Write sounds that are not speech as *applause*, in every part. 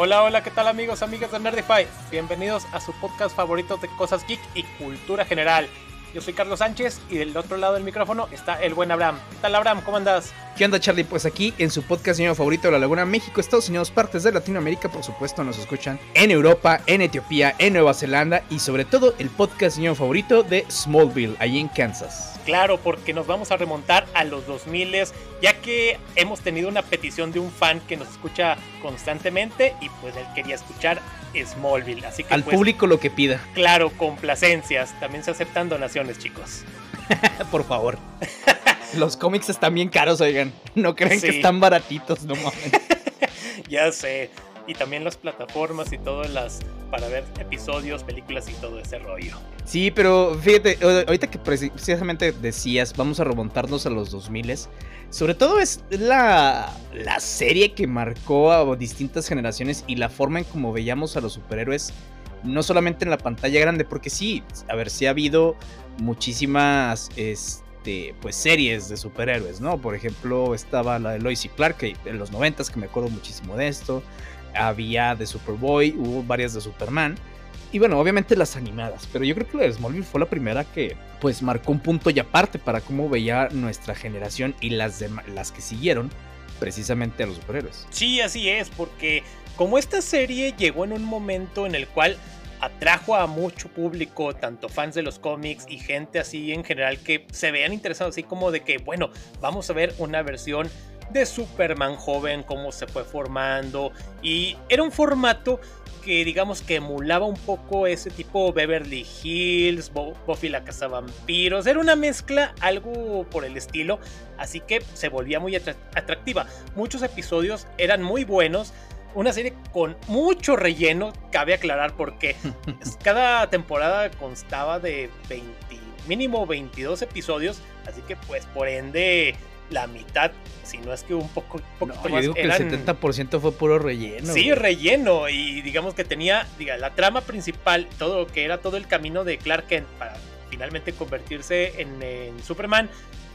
Hola, hola, ¿qué tal amigos, amigas de Nerdify? Bienvenidos a su podcast favorito de cosas geek y cultura general. Yo soy Carlos Sánchez y del otro lado del micrófono está el buen Abraham. ¿Qué tal Abraham? ¿Cómo andas? ¿Qué onda Charlie? Pues aquí en su podcast señor favorito de la Laguna, México, Estados Unidos, partes de Latinoamérica, por supuesto nos escuchan en Europa, en Etiopía, en Nueva Zelanda y sobre todo el podcast señor favorito de Smallville, allí en Kansas. Claro, porque nos vamos a remontar a los 2000 ya que hemos tenido una petición de un fan que nos escucha constantemente y pues él quería escuchar Smallville. Así que Al pues, público lo que pida. Claro, complacencias. También se aceptan donaciones, chicos. *laughs* Por favor. *laughs* Los cómics están bien caros, oigan. No creen que están baratitos, no mames. *laughs* ya sé. Y también las plataformas y todas las para ver episodios, películas y todo ese rollo. Sí, pero fíjate, ahorita que preci- precisamente decías, vamos a remontarnos a los 2000 sobre todo es la, la serie que marcó a distintas generaciones y la forma en cómo veíamos a los superhéroes, no solamente en la pantalla grande, porque sí, a ver, sí ha habido muchísimas este, pues, series de superhéroes, ¿no? Por ejemplo, estaba la de Lois y Clark, en los 90 que me acuerdo muchísimo de esto, había de Superboy, hubo varias de Superman. Y bueno, obviamente las animadas, pero yo creo que la de Smallville fue la primera que pues marcó un punto y aparte para cómo veía nuestra generación y las, las que siguieron precisamente a los superhéroes. Sí, así es, porque como esta serie llegó en un momento en el cual atrajo a mucho público, tanto fans de los cómics y gente así en general que se vean interesados, así como de que, bueno, vamos a ver una versión de Superman joven, cómo se fue formando, y era un formato que digamos que emulaba un poco ese tipo Beverly Hills, Bo- Buffy la cazavampiros, era una mezcla, algo por el estilo, así que se volvía muy atra- atractiva. Muchos episodios eran muy buenos, una serie con mucho relleno, cabe aclarar porque *laughs* cada temporada constaba de 20, mínimo 22 episodios, así que pues por ende la mitad, si no es que un poco, No, poquito yo más, digo que el 70% fue puro relleno. Sí, güey. relleno. Y digamos que tenía diga, la trama principal, todo que era todo el camino de Clark Kent para finalmente convertirse en, en Superman.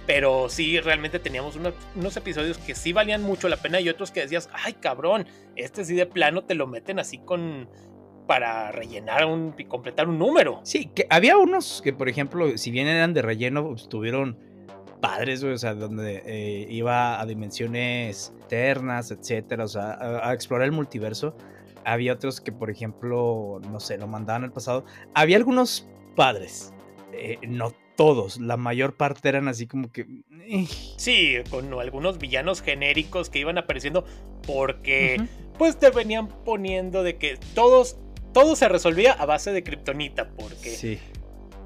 Pero sí, realmente teníamos unos, unos episodios que sí valían mucho la pena y otros que decías, ay cabrón, este sí de plano te lo meten así con para rellenar un, y completar un número. Sí, que había unos que, por ejemplo, si bien eran de relleno, pues, tuvieron padres, güey, o sea, donde eh, iba a dimensiones eternas, etcétera, o sea, a, a explorar el multiverso. Había otros que, por ejemplo, no sé, lo mandaban al pasado. Había algunos padres, eh, no todos, la mayor parte eran así como que... eh, Sí, con algunos villanos genéricos que iban apareciendo porque pues te venían poniendo de que todos todo se resolvía a base de kriptonita porque Sí.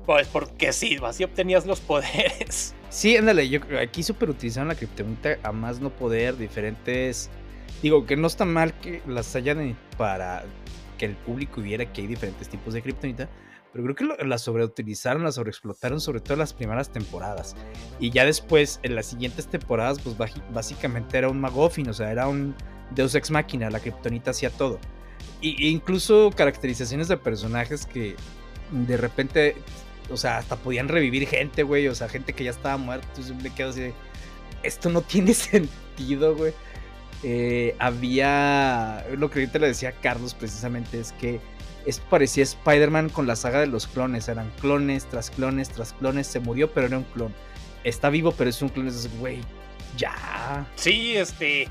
Pues porque sí, así obtenías los poderes. Sí, ándale, yo aquí super utilizaron la criptonita a más no poder, diferentes. Digo que no está mal que las hayan para que el público viera que hay diferentes tipos de kriptonita, pero creo que la sobreutilizaron, la sobreexplotaron, sobre todo en las primeras temporadas. Y ya después, en las siguientes temporadas, pues básicamente era un Magoffin, o sea, era un Deus Ex Máquina, la kriptonita hacía todo. Y, e incluso caracterizaciones de personajes que de repente o sea, hasta podían revivir gente, güey. O sea, gente que ya estaba muerta. Entonces me quedo así de, Esto no *laughs* tiene sentido, güey. Eh, había. Lo que ahorita le decía a Carlos precisamente es que esto parecía Spider-Man con la saga de los clones. Eran clones tras clones tras clones. Se murió, pero era un clon. Está vivo, pero es un clon. Es güey, ya. Sí, este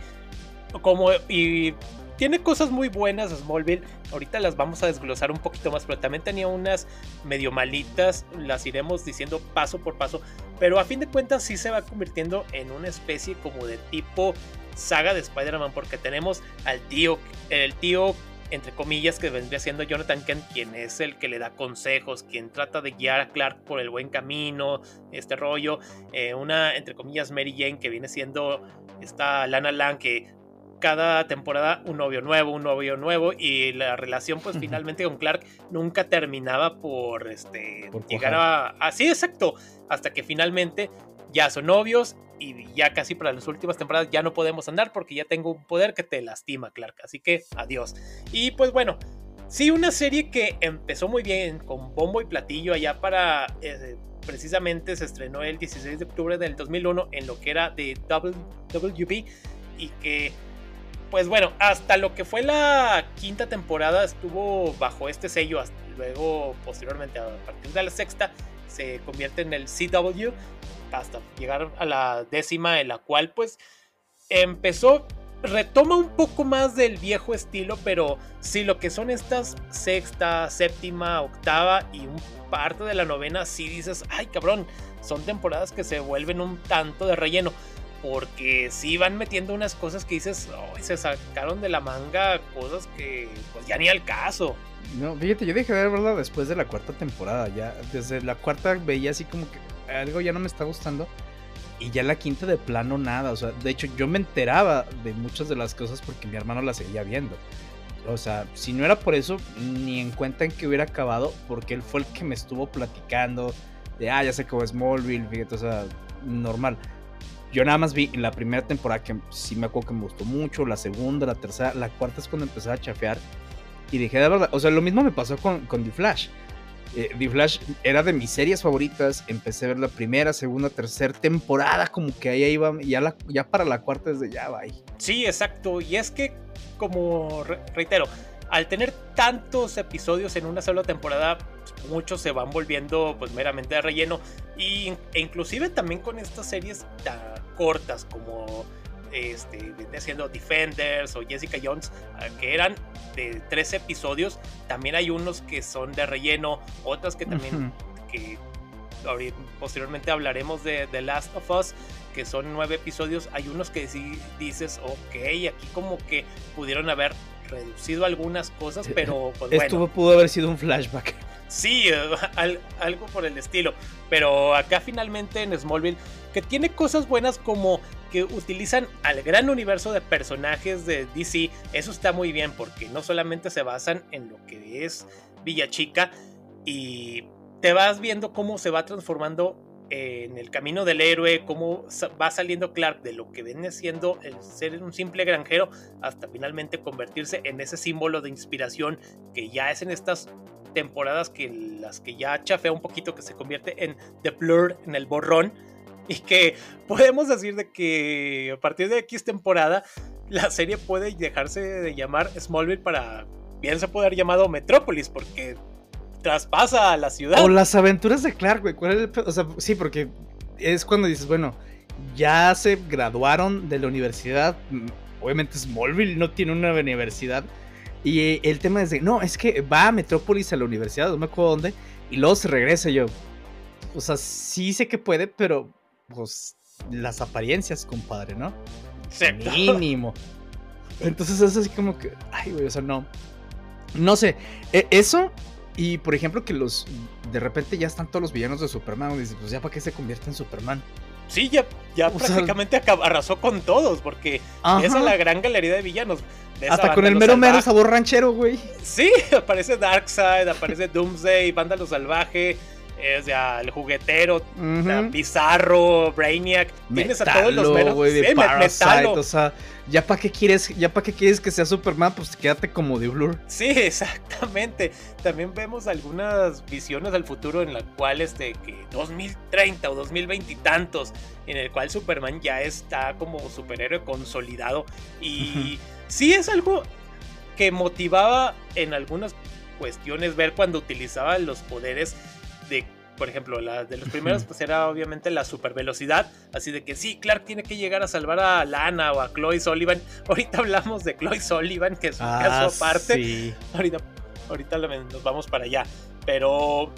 como y tiene cosas muy buenas Smallville. Ahorita las vamos a desglosar un poquito más, pero también tenía unas medio malitas, las iremos diciendo paso por paso, pero a fin de cuentas sí se va convirtiendo en una especie como de tipo saga de Spider-Man porque tenemos al tío, el tío entre comillas que vendría siendo Jonathan Kent, quien es el que le da consejos, quien trata de guiar a Clark por el buen camino, este rollo, eh, una entre comillas Mary Jane que viene siendo esta Lana Lang que cada temporada un novio nuevo, un novio nuevo y la relación pues finalmente con Clark nunca terminaba por este Por llegar a así exacto hasta que finalmente ya son novios y ya casi para las últimas temporadas ya no podemos andar porque ya tengo un poder que te lastima Clark. Así que adiós. Y pues bueno sí una serie que empezó muy bien con bombo y platillo allá para eh, precisamente se estrenó el 16 de octubre del 2001 en lo que era de WB y que pues bueno, hasta lo que fue la quinta temporada estuvo bajo este sello, luego posteriormente a partir de la sexta se convierte en el CW hasta llegar a la décima en la cual pues empezó retoma un poco más del viejo estilo, pero sí lo que son estas sexta, séptima, octava y un parte de la novena, sí dices, ay cabrón, son temporadas que se vuelven un tanto de relleno. Porque sí van metiendo unas cosas que dices, se sacaron de la manga cosas que pues ya ni al caso. No, fíjate, yo dejé de verla después de la cuarta temporada. Ya desde la cuarta veía así como que algo ya no me está gustando. Y ya la quinta de plano nada. O sea, de hecho yo me enteraba de muchas de las cosas porque mi hermano las seguía viendo. O sea, si no era por eso, ni en cuenta en que hubiera acabado, porque él fue el que me estuvo platicando de, ah, ya sé cómo es Smallville, fíjate, o sea, normal. Yo nada más vi la primera temporada que sí me acuerdo que me gustó mucho, la segunda, la tercera, la cuarta es cuando empecé a chafear y dije de verdad, o sea, lo mismo me pasó con, con The Flash. Eh, The Flash era de mis series favoritas. Empecé a ver la primera, segunda, tercera temporada, como que ahí iba, ya, la, ya para la cuarta desde ya, bye. Sí, exacto. Y es que, como reitero, al tener tantos episodios en una sola temporada, pues, muchos se van volviendo pues meramente de relleno. Y, e inclusive también con estas series tan cortas como este, haciendo Defenders o Jessica Jones, ah, que eran de tres episodios. También hay unos que son de relleno, otras que también, que posteriormente hablaremos de The Last of Us, que son nueve episodios. Hay unos que sí dices, ok, aquí como que pudieron haber reducido algunas cosas, pero pues, Esto pudo haber sido un flashback. Sí, *laughs* algo por el estilo. Pero acá finalmente en Smallville, que tiene cosas buenas como que utilizan al gran universo de personajes de DC, eso está muy bien porque no solamente se basan en lo que es Villa Chica y te vas viendo cómo se va transformando en el camino del héroe, cómo va saliendo Clark de lo que viene siendo el ser un simple granjero hasta finalmente convertirse en ese símbolo de inspiración que ya es en estas temporadas que las que ya chafea un poquito que se convierte en The Blur, en el borrón y que podemos decir de que a partir de X temporada la serie puede dejarse de llamar Smallville para bien se puede haber llamado Metrópolis porque traspasa a la ciudad. O las aventuras de Clark, güey. O sea, sí, porque es cuando dices, bueno, ya se graduaron de la universidad. Mm, obviamente Smallville no tiene una universidad. Y el tema es de, no, es que va a Metrópolis a la universidad, no me acuerdo dónde, y luego se regresa yo. O sea, sí sé que puede, pero pues las apariencias, compadre, ¿no? Mínimo. Entonces es así como que, ay, güey, o sea, no. No sé, e, eso y por ejemplo que los, de repente ya están todos los villanos de Superman, y dices, pues ya para qué se convierte en Superman. Sí, ya, ya prácticamente arrasó con todos, porque esa es la gran galería de villanos. Hasta con el mero mero sabor ranchero, güey. Sí, *laughs* aparece Darkseid, aparece Doomsday, Vándalo Salvaje, es ya el juguetero, Bizarro, Brainiac, tienes a todos los menos güey, de Parasite, o sea, ya para qué quieres, ya para qué quieres que sea Superman, pues quédate como de Blur. Sí, *laughs* exactamente. También vemos algunas visiones al futuro en las cuales de que 2030 o 2020 y tantos, en el cual Superman ya está como superhéroe consolidado y sí es algo que motivaba en algunas cuestiones ver cuando utilizaba los poderes de, por ejemplo, la de los *laughs* primeros, pues era obviamente la super velocidad. Así de que sí, Clark tiene que llegar a salvar a Lana o a Chloe Sullivan. *laughs* Ahorita hablamos de Chloe Sullivan, que es un caso ah, aparte. Ahorita, ahorita nos vamos para allá. Pero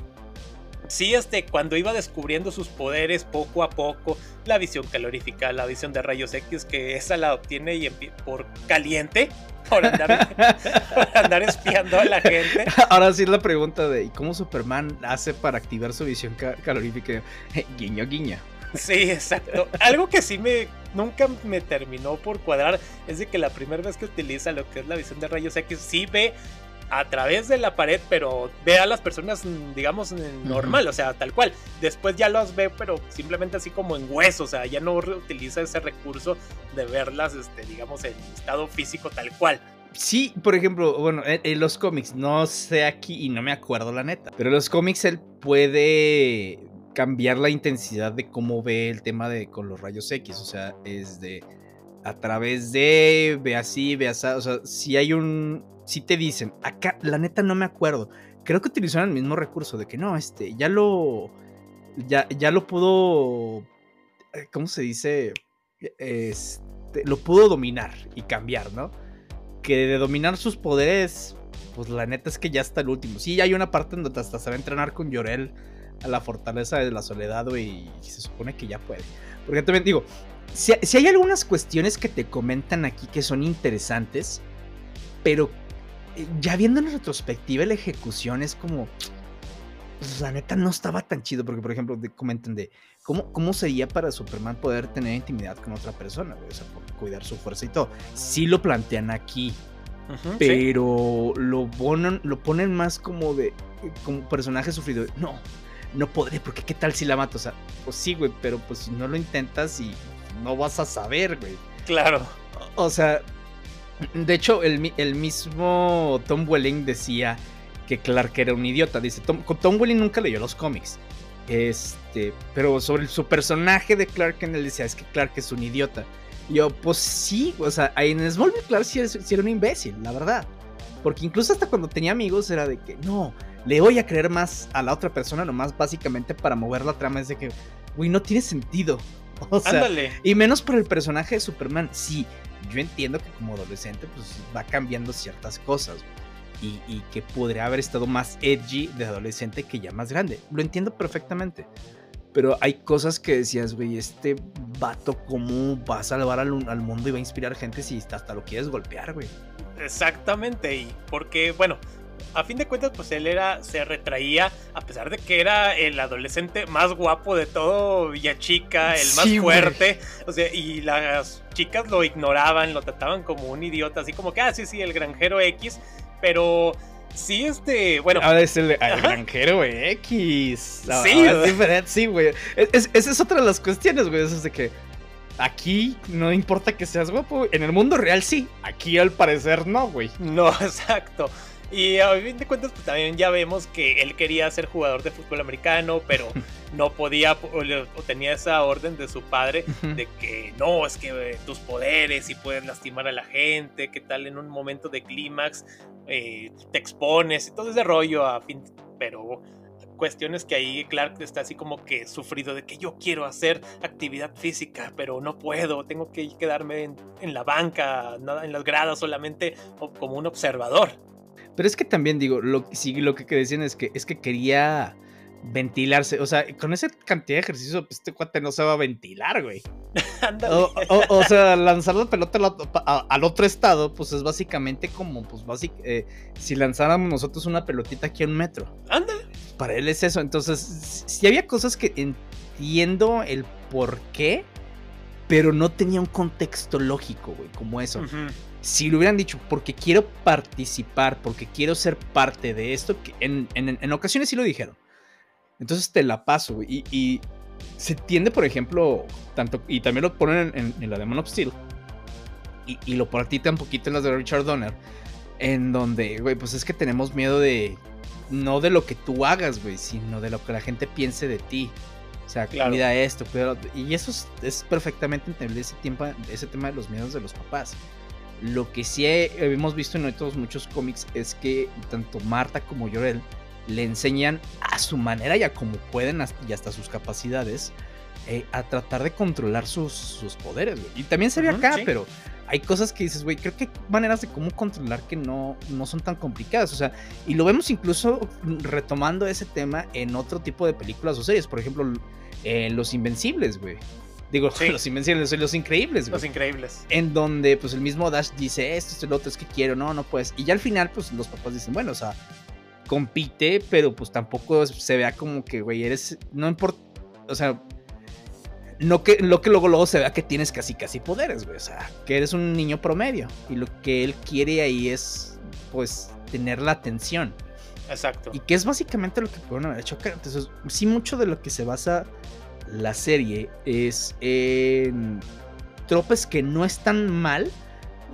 sí, este, cuando iba descubriendo sus poderes poco a poco, la visión calorífica, la visión de rayos X, que esa la obtiene y por caliente, *laughs* por andar, espiando a la gente. *laughs* Ahora sí es la pregunta de cómo Superman hace para activar su visión calorífica? *laughs* guiño, guiño. Sí, exacto. Algo que sí me nunca me terminó por cuadrar es de que la primera vez que utiliza lo que es la visión de rayos X sí ve a través de la pared, pero ve a las personas, digamos, normal, o sea, tal cual. Después ya los ve, pero simplemente así como en hueso, o sea, ya no utiliza ese recurso de verlas, este, digamos, en estado físico tal cual. Sí, por ejemplo, bueno, en, los cómics, no sé aquí y no me acuerdo la neta, pero en los cómics él puede cambiar la intensidad de cómo ve el tema de con los rayos X, o sea, es de a través de, ve así, ve así, o sea, si hay un, si te dicen, acá, la neta no me acuerdo, creo que utilizaron el mismo recurso de que no, este, ya lo, ya, ya lo pudo, eh, ¿cómo se dice? Este, lo pudo dominar y cambiar, ¿no? Que de dominar sus poderes, pues la neta es que ya está el último. Sí, hay una parte en donde hasta se va a entrenar con Llorel a la fortaleza de la soledad, y se supone que ya puede. Porque también digo, si, hay algunas cuestiones que te comentan aquí que son interesantes, pero eh, ya viendo en retrospectiva la ejecución es como, pues, la neta no estaba tan chido, porque por ejemplo comentan de cómo, cómo sería para Superman poder tener intimidad con otra persona, o sea, por cuidar su fuerza y todo. Sí lo plantean aquí, pero lo, ponen, lo ponen más como de, como personaje sufrido. No, no podré, porque qué tal si la mato, o sea, pues sí, güey, pero pues si no lo intentas y no vas a saber, güey. Claro. O sea, de hecho, el, el mismo Tom Welling decía que Clark era un idiota. Dice, Tom, Tom Welling nunca leyó los cómics. Este, pero sobre su personaje de Clark Kent, él decía, es que Clark es un idiota. Y yo, pues sí, o sea, en Smallville Clark sí, era un imbécil, la verdad. Porque incluso hasta cuando tenía amigos era de que, no, le voy a creer más a la otra persona, nomás básicamente para mover la trama. Es de que, güey, no tiene sentido. *laughs* O sea, y menos por el personaje de Superman. Sí, yo entiendo que como adolescente, pues va cambiando ciertas cosas. Y, y, que podría haber estado más edgy de adolescente que ya más grande. Lo entiendo perfectamente. Pero hay cosas que decías, güey, este vato, ¿cómo va a salvar al, al, mundo y va a inspirar gente si hasta lo quieres golpear, güey? Exactamente, y porque, bueno, a fin de cuentas, pues él era, se retraía, a pesar de que era el adolescente más guapo de todo Villachica, el más fuerte, o sea, y las chicas lo ignoraban, lo trataban como un idiota, así como que, ah, sí, sí, el granjero X, pero sí, este, bueno. Ahora es el, granjero X. sí, es diferente, sí, güey. esa es otra de las cuestiones, güey, eso es de que Aquí no importa que seas guapo. En el mundo real sí. Aquí al parecer no, güey. No, *laughs* exacto. Y a fin de cuentas, pues también ya vemos que él quería ser jugador de fútbol americano, pero no podía o, tenía esa orden de su padre de que no, es que eh, tus poderes y puedes lastimar a la gente, qué tal en un momento de clímax eh, te expones y todo ese rollo a fin, pero cuestiones que ahí Clark está así como que sufrido de que yo quiero hacer actividad física, pero no puedo, tengo que quedarme en, en la banca, nada en las gradas solamente como un observador. Pero es que también digo, lo, sí, lo que decían es que, es que quería ventilarse. O sea, con esa cantidad de ejercicio, pues este cuate no se va a ventilar, güey. *laughs* o, sea, lanzar la pelota al, otro estado, pues es básicamente como, pues básicamente, eh, si lanzáramos nosotros una pelotita aquí a un metro. Ándale. Para él es eso. Entonces, si había cosas que entiendo el por qué, pero no tenía un contexto lógico, güey, como eso si lo hubieran dicho, porque quiero participar, porque quiero ser parte de esto, que en, ocasiones sí lo dijeron. Entonces te la paso, güey. Y, se tiende, por ejemplo, tanto, y también lo ponen en, la de Man of Steel, y, y, lo practican un poquito en las de Richard Donner, en donde, güey, pues es que tenemos miedo de, no de lo que tú hagas, güey, sino de lo que la gente piense de ti. O sea, claro. cuida esto, cuida Y eso es, perfectamente entendible ese, tiempo, ese tema de los miedos de los papás. Lo que sí hemos visto en otros muchos cómics es que tanto Marta como Llorel le enseñan a su manera y a como pueden y hasta sus capacidades eh, a tratar de controlar sus, poderes. Y también se ve acá, pero hay cosas que dices, güey, creo que hay maneras de cómo controlar que no, no son tan complicadas. O sea, y lo vemos incluso retomando ese tema en otro tipo de películas o series. Por ejemplo, en Los Invencibles, güey. Digo, *laughs* los invencibles, los increíbles, Los increíbles. En donde, pues, el mismo Dash dice, esto, es el otro, es que quiero, no, no puedes. Y ya al final, pues, los papás dicen, bueno, o sea, compite, pero pues tampoco se vea como que, güey, eres, no importa, o sea, no que, lo que luego, luego se vea que tienes casi, casi poderes, güey, o sea, que eres un niño promedio. Y lo que él quiere ahí es, pues, tener la atención. Exacto. Y que es básicamente lo que pudieron haber hecho Entonces, sí, mucho de lo que se basa la serie es en tropes que no están mal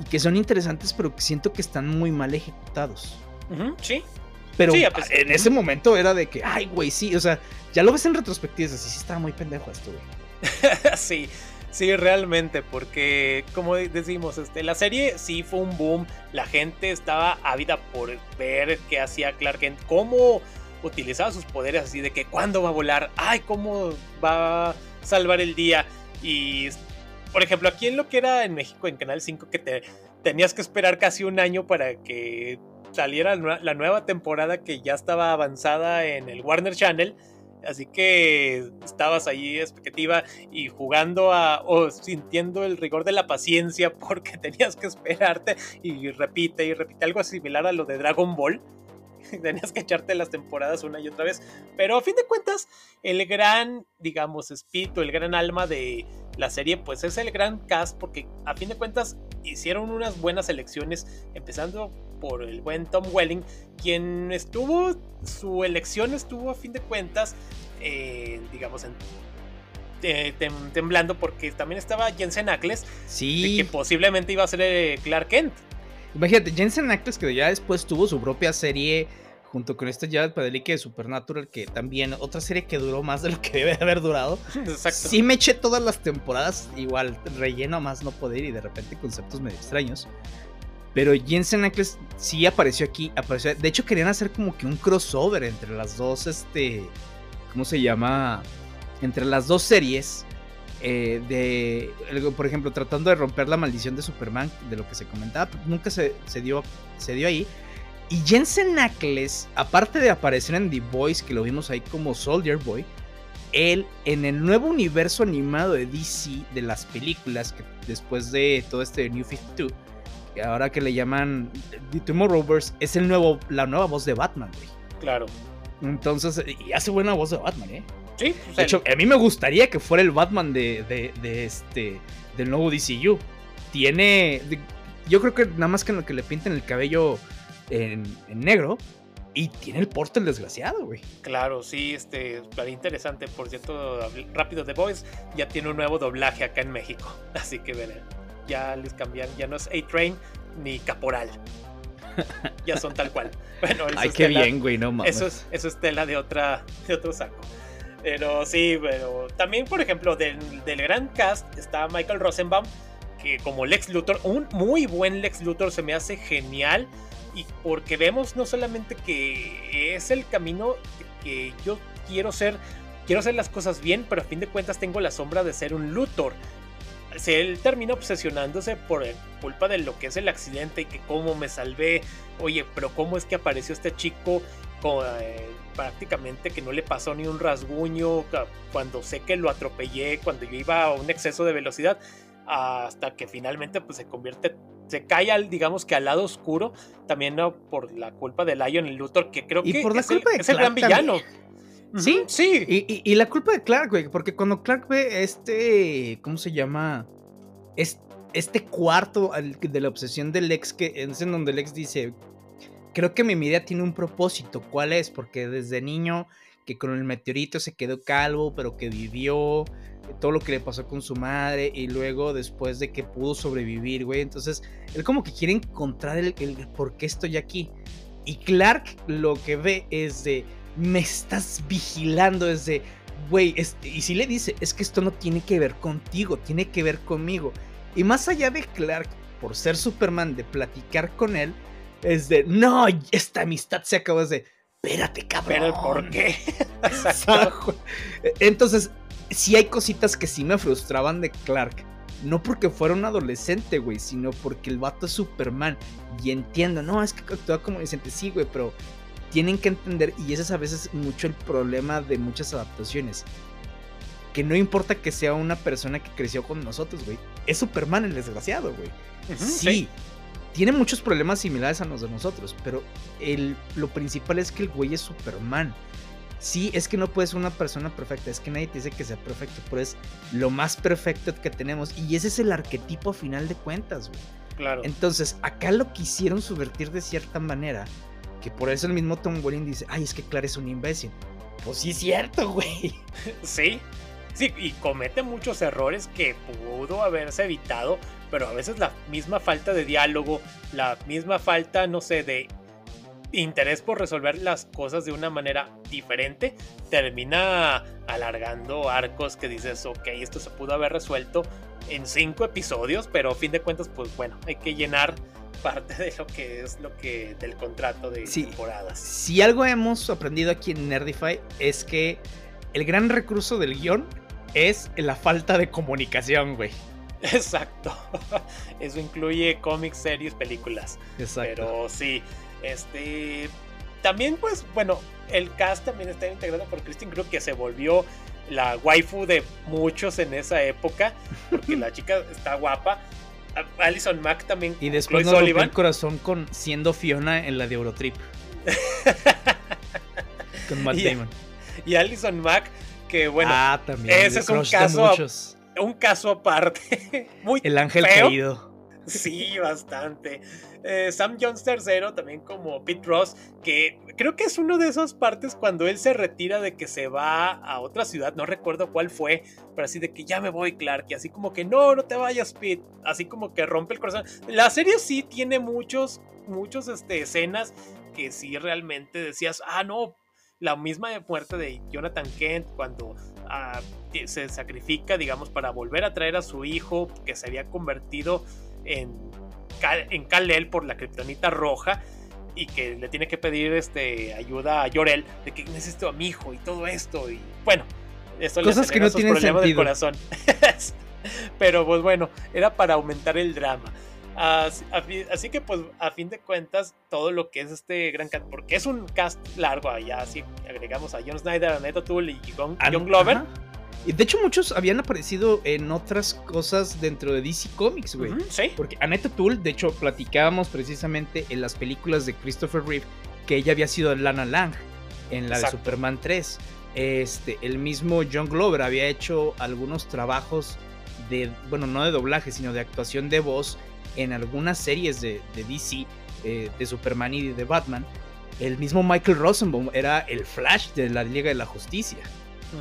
y que son interesantes, pero que siento que están muy mal ejecutados. sí. Pero en ese momento era de que, ay, güey, sí, o sea, ya lo ves en retrospectiva, así sí estaba muy pendejo esto, güey. *laughs* sí. Sí, realmente, porque como decimos, este, la serie sí fue un boom, la gente estaba ávida por ver qué hacía Clark Kent, cómo utilizaba sus poderes así de que cuándo va a volar, ay, cómo va a salvar el día. Y, por ejemplo, aquí en lo que era en México, en Canal 5, que te tenías que esperar casi un año para que saliera la nueva temporada que ya estaba avanzada en el Warner Channel Así que estabas ahí expectativa y jugando a, o sintiendo el rigor de la paciencia *laughs* porque tenías que esperarte y repite y repite algo similar a lo de Dragon Ball. *laughs* Tenías que echarte las temporadas una y otra vez. Pero a fin de cuentas, el gran, digamos, espíritu, el gran alma de la serie, pues es el gran cast, porque a fin de cuentas hicieron unas buenas elecciones, empezando por el buen Tom Welling, quien estuvo, su elección estuvo a fin de cuentas, eh, digamos, temblando porque también estaba Jensen Ackles, sí. que posiblemente iba a ser eh, Clark Kent. Imagínate, Jensen Ackles que ya después tuvo su propia serie junto con este Jared Padalecki de Supernatural, que también otra serie que duró más de lo que debe haber durado. *laughs* Exacto. Sí me eché todas las temporadas, igual relleno a más no poder y de repente conceptos medio extraños. Pero Jensen Ackles sí apareció aquí, apareció. De hecho, querían hacer como que un crossover entre las dos, este. ¿Cómo se llama? Entre las dos series. Eh, de. Por ejemplo, tratando de romper la maldición de Superman, de lo que se comentaba. Nunca se, se dio, se dio ahí. Y Jensen Ackles, aparte de aparecer en The Voice, que lo vimos ahí como Soldier Boy, él en el nuevo universo animado de DC, de las películas, que después de todo este New 52 ahora que le llaman The Tomorrowverse, es el nuevo, la nueva voz de Batman, güey. Claro. Entonces, y hace buena voz de Batman, ¿eh? Sí. de hecho, a mí me gustaría que fuera el Batman de, de, este, del nuevo DCU. Tiene, yo creo que nada más que lo que le pinten el cabello en, negro, y tiene el porte el desgraciado, güey. Claro, sí, este, interesante. Por cierto, rápido, The Voice ya tiene un nuevo doblaje acá en México. *laughs* Así que veré ya les cambian, ya no es A-Train ni Caporal. ya son tal cual. *laughs* Bueno, eso Ay, qué bien, güey, no mames. Eso es, eso es tela de, otra, de otro saco. Pero sí, pero también, por ejemplo, del, del gran cast está Michael Rosenbaum, que como Lex Luthor, un muy buen Lex Luthor se me hace genial. Y porque vemos no solamente que es el camino que yo quiero ser, quiero hacer las cosas bien, pero a fin de cuentas tengo la sombra de ser un Luthor él termina obsesionándose por culpa de lo que es el accidente y que cómo me salvé. Oye, pero cómo es que apareció este chico eh, prácticamente que no le pasó ni un rasguño cuando sé que lo atropellé, cuando yo iba a un exceso de velocidad, hasta que finalmente pues se convierte, se cae al, digamos que al lado oscuro, también por la culpa de Lion y Luthor, que creo que por la es, culpa el, es gran villano. Sí, sí. Y, la culpa de Clark, güey, porque cuando Clark ve este, ¿cómo se llama? este cuarto de la obsesión del ex, que es en donde el ex dice, creo que mi vida tiene un propósito, ¿cuál es? Porque desde niño que con el meteorito se quedó calvo, pero que vivió todo lo que le pasó con su madre y luego después de que pudo sobrevivir, güey. Entonces, él como que quiere encontrar el, por qué estoy aquí. Y Clark lo que ve es de me estás vigilando desde, güey, y si le dice, es que esto no tiene que ver contigo, tiene que ver conmigo. Y más allá de Clark, por ser Superman, de platicar con él, es de, no, esta amistad se acabó, es de, espérate, cabrón. Pero ¿por qué? *laughs* Entonces, sí hay cositas que sí me frustraban de Clark. No porque fuera un adolescente, güey, sino porque el vato es Superman. Y entiendo, no, es que actúa como adolescente, sí, güey, pero tienen que entender, y ese es a veces mucho el problema de muchas adaptaciones, que no importa que sea una persona que creció con nosotros, güey, es Superman el desgraciado, güey. sí, tiene muchos problemas similares a los de nosotros, pero el, lo principal es que el güey es Superman. Sí, es que no puedes ser una persona perfecta, es que nadie te dice que sea perfecto, pero es lo más perfecto que tenemos y ese es el arquetipo a final de cuentas, güey. Claro. Entonces, acá lo quisieron subvertir de cierta manera que por eso el mismo Tom Welling dice, ay, es que Clark es un imbécil. Pues sí es cierto, güey. *laughs* Sí, sí, y comete muchos errores que pudo haberse evitado, pero a veces la misma falta de diálogo, la misma falta, no sé, de interés por resolver las cosas de una manera diferente, termina alargando arcos que dices, ok, esto se pudo haber resuelto en cinco episodios, pero a fin de cuentas, pues bueno, hay que llenar parte de lo que es lo que del contrato de temporadas. Si algo hemos aprendido aquí en Nerdify es que el gran recurso del guion es la falta de comunicación, güey. Exacto. *laughs* Eso incluye cómics, series, películas. Exacto. Pero sí, este también pues bueno, el cast también está integrado por Kristen Krug que se volvió la waifu de muchos en esa época, porque la *laughs* chica está guapa. Alison Mack también. Y después nos el corazón con siendo Fiona en la de Eurotrip. *laughs* con Matt Damon. Y Alison Mack, que bueno, ah, también, ese es un caso, un caso aparte. *laughs* Muy el ángel caído. Sí, bastante. Eh, Sam Jones III, también como Pete Ross, que creo que es uno de esas partes cuando él se retira de que se va a otra ciudad, no recuerdo cuál fue, pero así de que ya me voy, Clark, y así como que no, no te vayas, Pete, así como que rompe el corazón. La serie sí tiene muchos, muchos este, escenas que sí realmente decías, ah, no, la misma muerte de Jonathan Kent cuando ah, se sacrifica, digamos, para volver a traer a su hijo que se había convertido en en Kal-El por la kriptonita roja y que le tiene que pedir este, ayuda a Yorel de que necesito a mi hijo y todo esto. Y bueno, esto Cosas que no tienen sentido. del corazón. *laughs* Pero pues bueno, era para aumentar el drama. Así, que pues a fin de cuentas todo lo que es este gran cast, porque es un cast largo allá, así agregamos a John Snyder, a Neto Tool y John, Glover. De hecho, muchos habían aparecido en otras cosas dentro de DC Comics, güey. sí. Porque Annette Tool, de hecho, platicábamos precisamente en las películas de Christopher Reeve que ella había sido Lana Lang en la de Superman 3. Este, el mismo John Glover había hecho algunos trabajos de, bueno, no de doblaje, sino de actuación de voz en algunas series de, DC, eh, de Superman y de Batman. El mismo Michael Rosenbaum era el Flash de la Liga de la Justicia.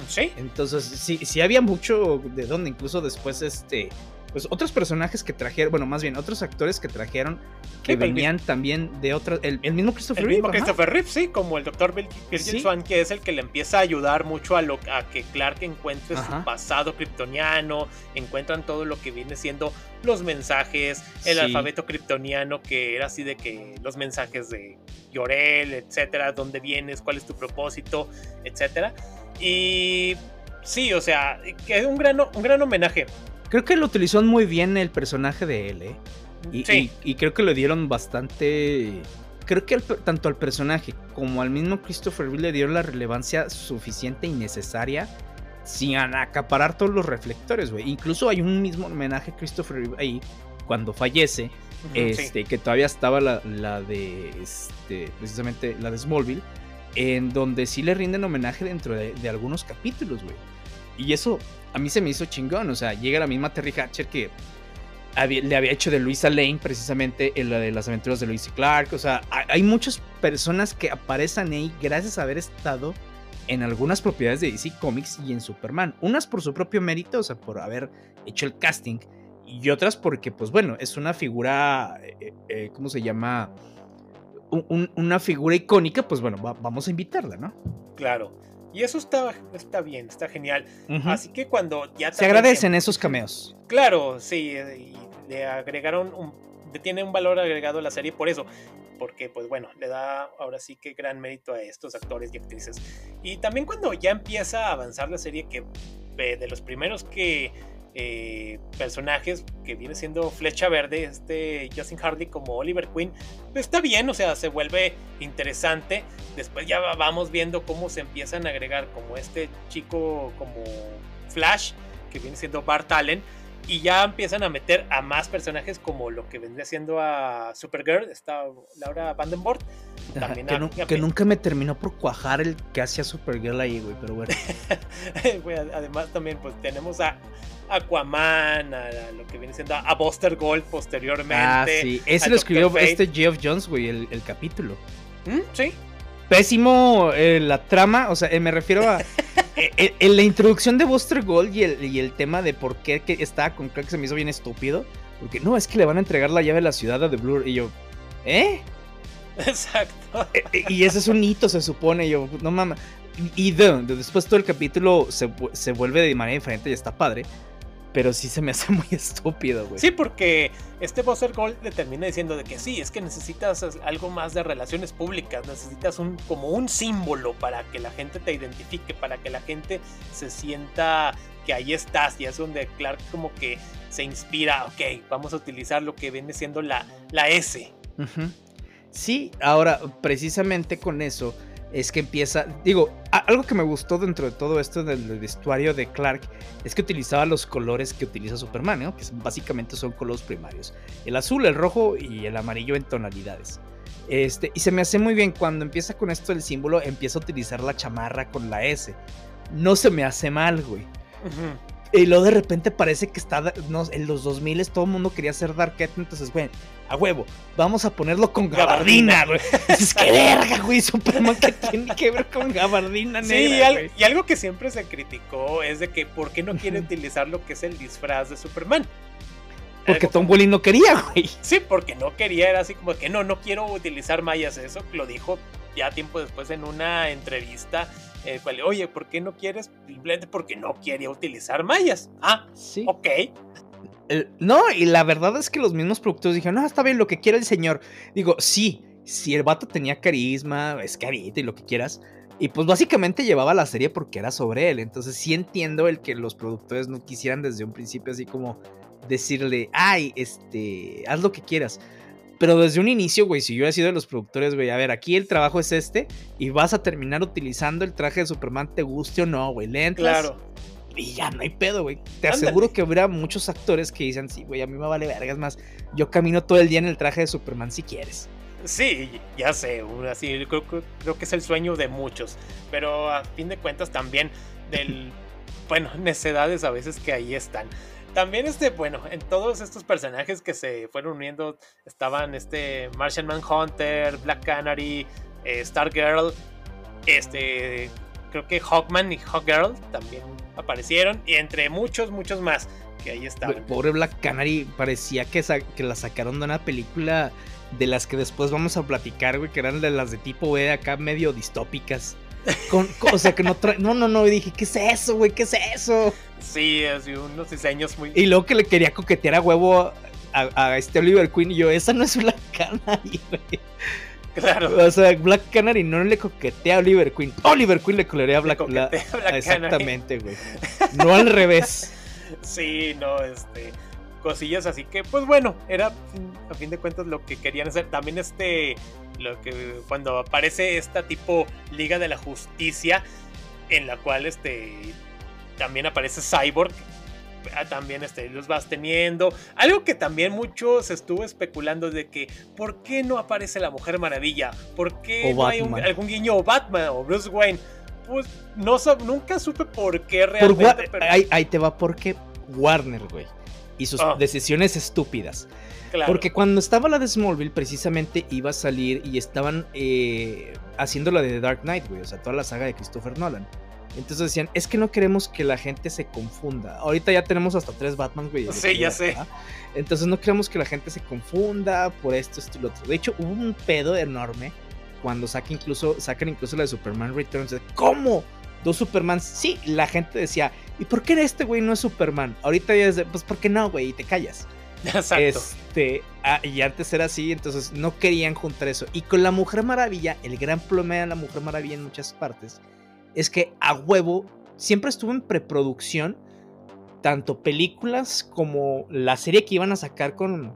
Sí. Entonces, sí, sí había mucho de donde incluso después este pues otros personajes que trajeron, bueno, más bien otros actores que trajeron que venían también de otros, el, mismo Christopher Reeve. El mismo Christopher Reeve, sí, como el doctor Virgil Swan, que es el que le empieza a ayudar mucho a, lo, a que Clark encuentre su pasado kryptoniano, encuentran todo lo que viene siendo los mensajes, el alfabeto kryptoniano, que era así de que los mensajes de Llorel, etcétera, dónde vienes, cuál es tu propósito, etcétera. Y sí, o sea, que es un gran, un gran homenaje. Creo que lo utilizó muy bien el personaje de él, ¿eh? Y, sí. y, creo que lo dieron bastante. Creo que tanto al personaje como al mismo Christopher Reeve le dieron la relevancia suficiente y necesaria sin acaparar todos los reflectores, güey. Incluso hay un mismo homenaje a Christopher Reeve ahí cuando fallece. este, que todavía estaba la, la, de este, precisamente la de Smallville en donde sí le rinden homenaje dentro de, algunos capítulos, güey. Y eso a mí se me hizo chingón, o sea, llega la misma Terry Hatcher que le había hecho de Luisa Lane precisamente en la de las aventuras de Luis y Clark, o sea, hay muchas personas que aparecen ahí gracias a haber estado en algunas propiedades de DC Comics y en Superman, unas por su propio mérito, o sea, por haber hecho el casting, y otras porque, pues bueno, es una figura, eh, eh, ¿cómo se llama? una figura icónica, pues bueno, vamos a invitarla, ¿no? Claro. Y eso está, está bien, está genial. Así que cuando ya... Se agradecen esos cameos. Claro, sí, y le agregaron un... Tiene un valor agregado a la serie por eso. Porque, pues bueno, le da ahora sí que gran mérito a estos actores y actrices. Y también cuando ya empieza a avanzar la serie, que de los primeros que eh, personajes que viene siendo Flecha Verde, este Justin Hardy como Oliver Queen, pues está bien, o sea, se vuelve interesante. Después ya vamos viendo cómo se empiezan a agregar como este chico como Flash, que viene siendo Bart Allen, y ya empiezan a meter a más personajes como lo que vendría siendo a Supergirl, está Laura Vandenborg. También que, nunca me terminó por cuajar el que hacía Supergirl ahí, güey, pero bueno. *laughs* Además también pues tenemos a Aquaman, a, lo que viene siendo a Buster Gold posteriormente. Ah, sí. Ese lo escribió este Geoff Jones, güey, el, capítulo. ¿Mm? Sí. Pésimo eh, la trama, o sea, eh, me refiero a *laughs* eh, en la introducción de Buster Gold y el, y el tema de por qué que estaba con Craig se me hizo bien estúpido. Porque no, es que le van a entregar la llave de la ciudad a The Blur. Y yo, ¿eh? *laughs* Exacto. E, e, y ese es un hito, se supone. Yo, no mames. Y después todo el capítulo se, se, vuelve de manera diferente y está padre. Pero sí se me hace muy *laughs* estúpido, güey. Sí, porque este Buzzer Gold le termina diciendo de que sí, es que necesitas algo más de relaciones públicas, necesitas un como un símbolo para que la gente te identifique, para que la gente se sienta que ahí estás. Y es donde Clark como que se inspira, ok, vamos a utilizar lo que viene siendo la, la S. Sí, ahora precisamente con eso es que empieza, digo, algo que me gustó dentro de todo esto del, vestuario de Clark es que utilizaba los colores que utiliza Superman, ¿no? que básicamente son colores primarios, el azul, el rojo y el amarillo en tonalidades. Este, y se me hace muy bien cuando empieza con esto del símbolo, empieza a utilizar la chamarra con la S. No se me hace mal, güey. Y luego de repente parece que está en los 2000 todo el mundo quería hacer Dark entonces, güey, a huevo, vamos a ponerlo con gabardina, güey. *laughs* Es que verga, güey, Superman que tiene que ver con gabardina negra. Sí, y, algo que siempre se criticó es de que por qué no quiere utilizar lo que es el disfraz de Superman. Porque Tom Welling no quería, güey. Sí, porque no quería, era así como que no, no quiero utilizar mayas. Eso lo dijo ya tiempo después en una entrevista el cual, oye, ¿por qué no quieres? Simplemente porque no quería utilizar mallas. Ah, sí. Ok. no, y la verdad es que los mismos productores dijeron, no, está bien lo que quiera el señor. Digo, sí, si el vato tenía carisma, es carita y lo que quieras. Y pues básicamente llevaba la serie porque era sobre él. Entonces sí entiendo el que los productores no quisieran desde un principio así como decirle, ay, este, haz lo que quieras. Pero desde un inicio, güey, si yo hubiera sido de los productores, güey, a ver, aquí el trabajo es este y vas a terminar utilizando el traje de Superman, te guste o no, güey, le Claro. Y ya no hay pedo, güey. Te aseguro que hubiera muchos actores que dicen, sí, güey, a mí me vale vergas más. Yo camino todo el día en el traje de Superman si quieres. Sí, ya sé, así creo, creo, que es el sueño de muchos. Pero a fin de cuentas también del, *laughs* bueno, necedades a veces que ahí están. También este, bueno, en todos estos personajes que se fueron uniendo estaban este Martian Manhunter, Black Canary, eh, Stargirl, este, creo que Hawkman y Hawkgirl también aparecieron y entre muchos, muchos más que ahí estaban. Pobre Black Canary parecía que, que la sacaron de una película de las que después vamos a platicar, güey, que eran de las de tipo B acá medio distópicas. Con, o sea, que no trae. No, no, no. Y dije, ¿qué es eso, güey? ¿Qué es eso? Sí, así unos diseños muy. Y luego que le quería coquetear a huevo a, este Oliver Queen. Y yo, esa no es Black Canary, güey. Claro. O sea, Black Canary no le coquetea a Oliver Queen. Oliver Queen le coquetea a Black, Canary. Exactamente, güey. No al revés. *laughs* Sí, no, este. Cosillas así que, pues bueno, era a fin de cuentas lo que querían hacer. También este. Lo que. Cuando aparece esta tipo Liga de la Justicia. En la cual este también aparece Cyborg. Ah, también este, los vas teniendo. Algo que también muchos estuvo especulando de que ¿por qué no aparece la Mujer Maravilla? ¿Por qué no hay algún guiño o Batman o Bruce Wayne? Pues no nunca supe por qué realmente. ahí, te va porque Warner, güey. Y sus ah. decisiones estúpidas. Porque cuando estaba la de Smallville, precisamente iba a salir y estaban eh, haciendo la de The Dark Knight, güey. O sea, toda la saga de Christopher Nolan. Entonces decían, es que no queremos que la gente se confunda. Ahorita ya tenemos hasta tres Batman, güey. Sí, ya sé. Entonces no queremos que la gente se confunda por esto, esto y lo otro. De hecho, hubo un pedo enorme cuando sacan incluso, sacan incluso la de Superman Returns. ¿Cómo? Dos Supermans. Sí, la gente decía, ¿y por qué este güey no es Superman? Ahorita ya es de, pues, ¿por qué no, güey? Y te callas. Exacto. Este, ah, y antes era así, entonces no querían juntar eso. Y con la Mujer Maravilla, el gran problema de la Mujer Maravilla en muchas partes es que a huevo siempre estuvo en preproducción tanto películas como la serie que iban a sacar con...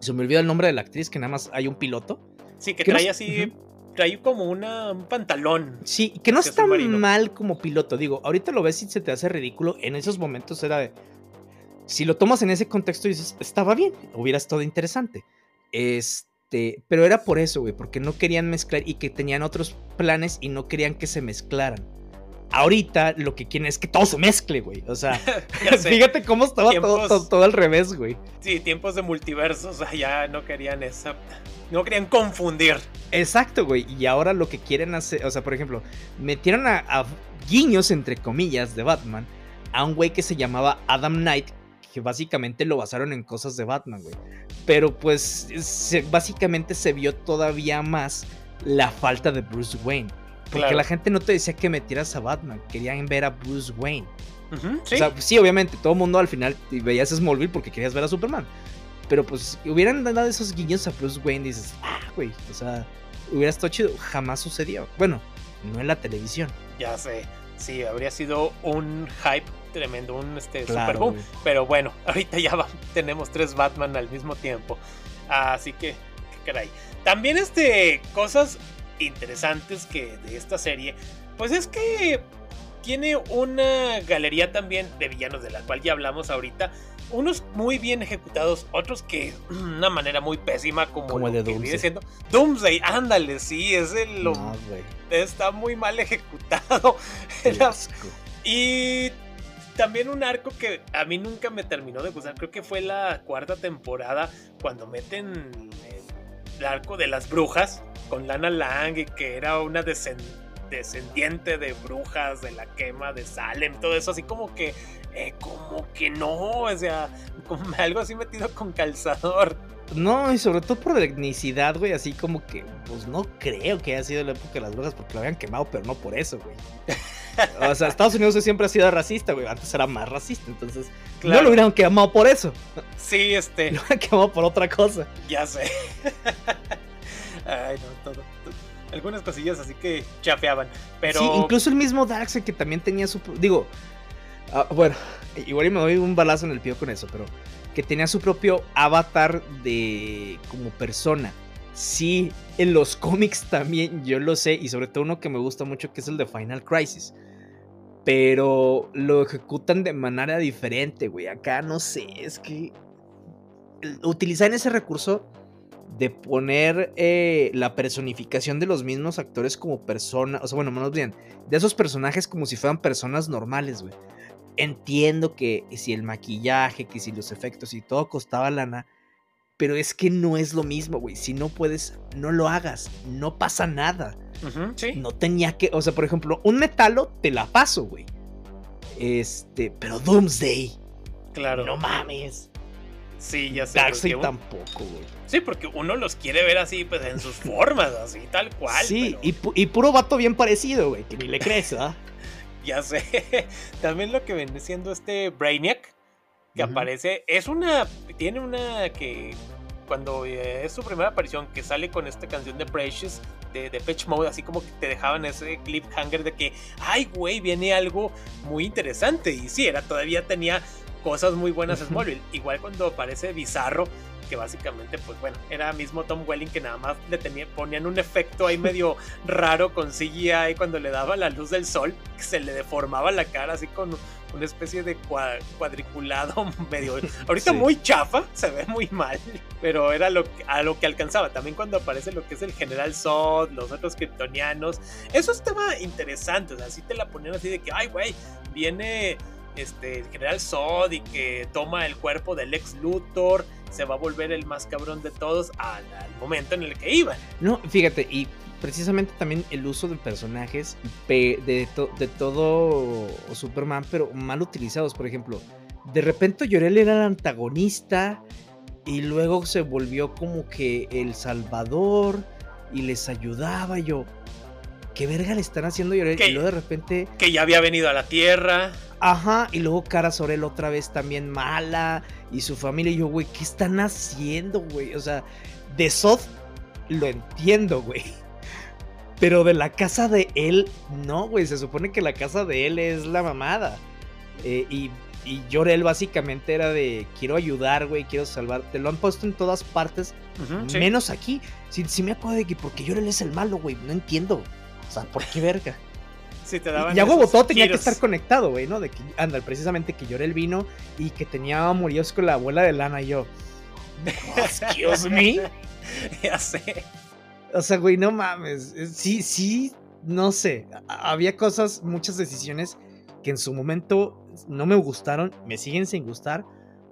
Se me olvidó el nombre de la actriz, que nada más hay un piloto. Sí, que trae así... Trae como una, un pantalón. Sí, que no está mal como piloto. Digo, ahorita lo ves y se te hace ridículo. En esos momentos era de... Si lo tomas en ese contexto dices, estaba bien, hubiera estado interesante. Este pero era por eso, güey, porque no querían mezclar y que tenían otros planes y no querían que se mezclaran. Ahorita lo que quieren es que todo se mezcle, güey. O sea, *laughs* fíjate cómo estaba todo, todo, al revés, güey. Sí, tiempos de multiverso, o sea, ya no querían eso. No querían confundir. Exacto, güey. Y ahora lo que quieren hacer, o sea, por ejemplo, metieron a, a guiños, entre comillas, de Batman a un güey que se llamaba Adam Knight, que básicamente lo basaron en cosas de Batman, güey. Pero pues básicamente se vio todavía más la falta de Bruce Wayne. Porque la gente no te decía que metieras a Batman, querían ver a Bruce Wayne. ¿sí? O sea, sí, obviamente, todo el mundo al final veías Smallville porque querías ver a Superman. Pero pues hubieran dado esos guiños a Bruce Wayne y dices, ah, güey, o sea, hubiera estado chido. Jamás sucedió. Bueno, no en la televisión. Ya sé. Sí, habría sido un hype tremendo, un este, super boom. Pero bueno, *laughs* ahorita ya tenemos tres Batman al mismo tiempo. Así que, caray. También este, cosas interesantes que de esta serie, pues es que tiene una galería también de villanos de la cual ya hablamos ahorita. Unos muy bien ejecutados, otros que de *clears throat* una manera muy pésima, como, el de Doomsday. Doomsday, ándale, sí, es el. está muy mal ejecutado. *laughs* y también un arco que a mí nunca me terminó de gustar. Creo que fue la cuarta temporada cuando meten el arco de las brujas con Lana Lang y que era una descendiente de brujas de la quema de Salem, todo eso así como que, eh, como que no, o sea, como *laughs* algo así metido con calzador. No, y sobre todo por la etnicidad, güey, así como que, pues no creo que haya sido la época de las brujas porque lo habían quemado, pero no por eso, güey. O sea, Estados Unidos siempre ha sido racista, güey. Antes era más racista, entonces no lo hubieran quemado por eso. Sí, este. *laughs* Lo hubieran quemado por otra cosa. Ya sé. *laughs* Ay, no, todo, Algunas cosillas así que chafeaban. Pero. Sí, incluso el mismo Darkseid que también tenía su. Digo. Ah, bueno, igual me doy un balazo en el pie con eso, pero. Que tenía su propio avatar de. como persona. Sí, en los *laughs* cómics también, yo lo sé, y sobre todo uno que me gusta mucho, que es el de Final Crisis. Pero lo ejecutan de manera diferente, güey. Acá no sé, es que. Utilizar ese recurso de poner eh, la personificación de los mismos actores como personas, o sea, bueno, menos bien, de esos personajes como si fueran personas normales, güey. Entiendo que si el maquillaje, que si los efectos y todo costaba lana, pero es que no es lo mismo, güey. Si no puedes, no lo hagas, no pasa nada. No tenía que, o sea, por ejemplo, un metalo te la paso, güey. Este, pero Doomsday. Claro. No mames. Sí, ya sé. Darkseid tampoco, güey. Sí, porque uno los quiere ver así, pues en sus formas, así, tal cual. Sí, y, puro vato bien parecido, güey, que ni le crees, ¿ah? *laughs* ya sé. También lo que viene siendo este Brainiac, que aparece, es una. Tiene una que. Cuando eh, es su primera aparición, que sale con esta canción de Precious, de, de Pitch Mode, así como que te dejaban ese cliffhanger de que, ay, güey, viene algo muy interesante. Y sí, era, todavía tenía cosas muy buenas Smallville. Igual cuando aparece Bizarro, que básicamente, pues bueno, era mismo Tom Welling que nada más le tenía, ponían un efecto ahí medio *laughs* raro con CGI cuando le daba la luz del sol, que se le deformaba la cara así con una especie de cuadriculado *laughs* medio. Ahorita muy chafa, se ve muy mal, pero era lo a lo que alcanzaba. También cuando aparece lo que es el General Zod, los otros kryptonianos, eso estaba interesante, o sea, así te la ponían así de que, ay, güey, viene este, el general Zod y que toma el cuerpo del ex Luthor, se va a volver el más cabrón de todos al, momento en el que iba. No, fíjate, y precisamente también el uso de personajes de, de todo Superman, pero mal utilizados, por ejemplo. De repente Llorel era el antagonista y luego se volvió como que el salvador y les ayudaba yo. ¿Qué verga le están haciendo Llorel? y luego de repente... Que ya había venido a la Tierra. Ajá, y luego Cara Sorel otra vez también mala. Y su familia. Y yo, güey, ¿qué están haciendo, güey? O sea, de Sod lo entiendo, güey. Pero de la casa de él, no, güey. Se supone que la casa de él es la mamada. Eh, y, y Llorel básicamente era de quiero ayudar, güey, quiero salvar. Te lo han puesto en todas partes, menos aquí. Si, me acuerdo de que porque Llorel es el malo, güey, no entiendo. O sea, ¿por qué verga? Sí, te daban y a huevo, todo tenía que estar conectado, güey, ¿no? De que, anda, precisamente que lloré el vino y que tenía amoríos con la abuela de lana y yo. Excuse *laughs* me. *laughs* ya sé. O sea, güey, no mames. Sí, sí, no sé. Había cosas, muchas decisiones que en su momento no me gustaron, me siguen sin gustar.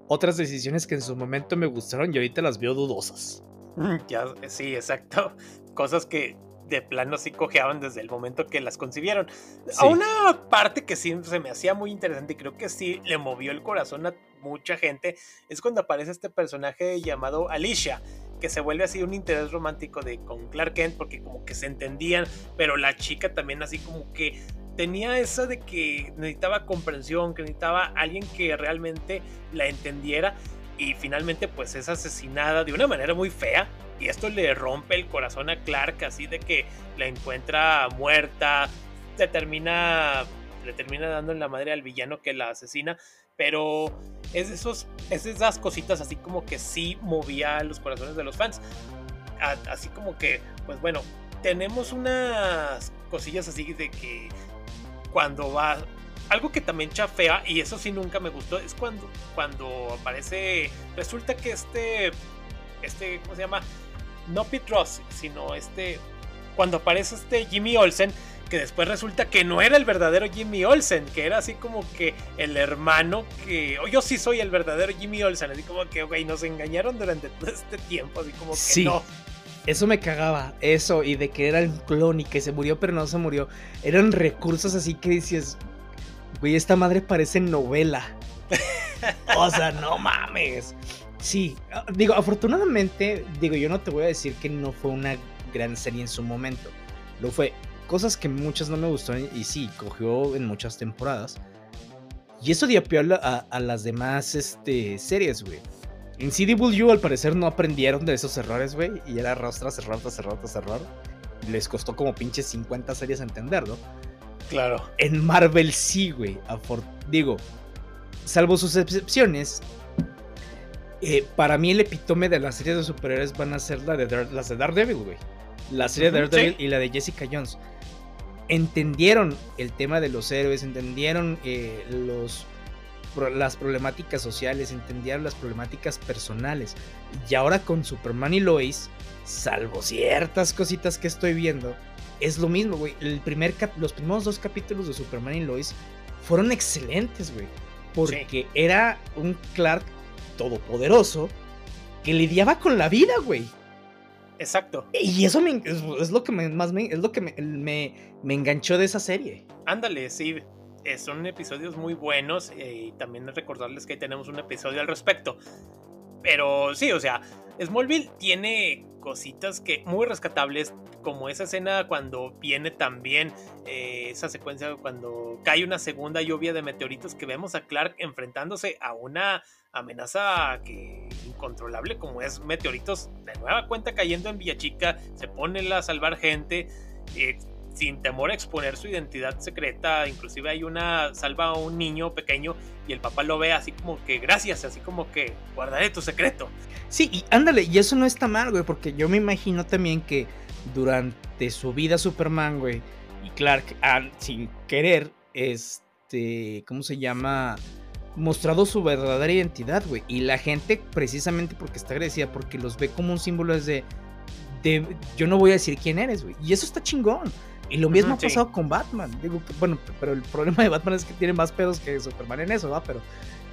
Otras decisiones que en su momento me gustaron y ahorita las veo dudosas. *laughs* Ya, sí, exacto. Cosas que de plano sí cojeaban desde el momento que las concibieron. A una parte que sí se me hacía muy interesante y creo que sí le movió el corazón a mucha gente es cuando aparece este personaje llamado Alicia que se vuelve así un interés romántico de con Clark Kent porque como que se entendían, pero la chica también así como que tenía eso de que necesitaba comprensión, que necesitaba alguien que realmente la entendiera y finalmente pues es asesinada de una manera muy fea y esto le rompe el corazón a Clark así de que la encuentra muerta, se termina le termina dando en la madre al villano que la asesina, pero es esos es esas cositas así como que sí movía los corazones de los fans. así como que pues bueno, tenemos unas cosillas así de que cuando va algo que también chafea, y eso sí nunca me gustó, es cuando, cuando aparece. Resulta que este. Este, ¿cómo se llama? No Pete Ross, sino este. Cuando aparece este Jimmy Olsen, que después resulta que no era el verdadero Jimmy Olsen, que era así como que el hermano que. Oh, yo sí soy el verdadero Jimmy Olsen, así como que, güey, nos engañaron durante todo este tiempo, así como que sí. no. Eso me cagaba, eso, y de que era el clon y que se murió, pero no se murió. Eran recursos así que dices, Güey, esta madre parece novela. *laughs* o sea, no mames. Sí, ah, digo, afortunadamente, digo, yo no te voy a decir que no fue una gran serie en su momento. Lo fue. Cosas que muchas no me gustaron y sí, cogió en muchas temporadas. Y eso diapió a, a, las demás este, series, güey. En CDW al parecer no aprendieron de esos errores, güey. Y era error tras error tras error tras error. Les costó como pinches 50 series entenderlo. Claro. En Marvel sí, güey. Digo, salvo sus excepciones, eh, para mí el epítome de las series de superhéroes van a ser la de las de Daredevil, güey. La serie de Daredevil y la de Jessica Jones. Entendieron el tema de los héroes, entendieron eh, los, las problemáticas sociales, entendieron las problemáticas personales. Y ahora con Superman y Lois, salvo ciertas cositas que estoy viendo, es lo mismo, güey. El primer los primeros dos capítulos de Superman y Lois fueron excelentes, güey. Porque era un Clark todopoderoso que lidiaba con la vida, güey. Exacto. Y eso es, lo que me, más me, es lo que me, me, enganchó de esa serie. Ándale, sí. Eh, son episodios muy buenos eh, y también recordarles que ahí tenemos un episodio al respecto. Pero sí, o sea, Smallville tiene cositas que muy rescatables, como esa escena cuando viene también eh, esa secuencia cuando cae una segunda lluvia de meteoritos que vemos a Clark enfrentándose a una amenaza que incontrolable como es meteoritos de nueva cuenta cayendo en Villachica, se pone a salvar gente. Eh, sin temor a exponer su identidad secreta. Inclusive hay una, salva a un niño pequeño y el papá lo ve así como que gracias, así como que guardaré tu secreto. Sí, y ándale, y eso no está mal, güey, porque yo me imagino también que durante su vida Superman, güey, y Clark, sin querer, este, ¿cómo se llama? Mostrado su verdadera identidad, güey. Y la gente, precisamente porque está agradecida, porque los ve como un símbolo de, de yo no voy a decir quién eres, güey. Y eso está chingón. Y lo mismo ha pasado con Batman. Digo, bueno, pero el problema de Batman es que tiene más pedos que Superman en eso, ¿va? Pero,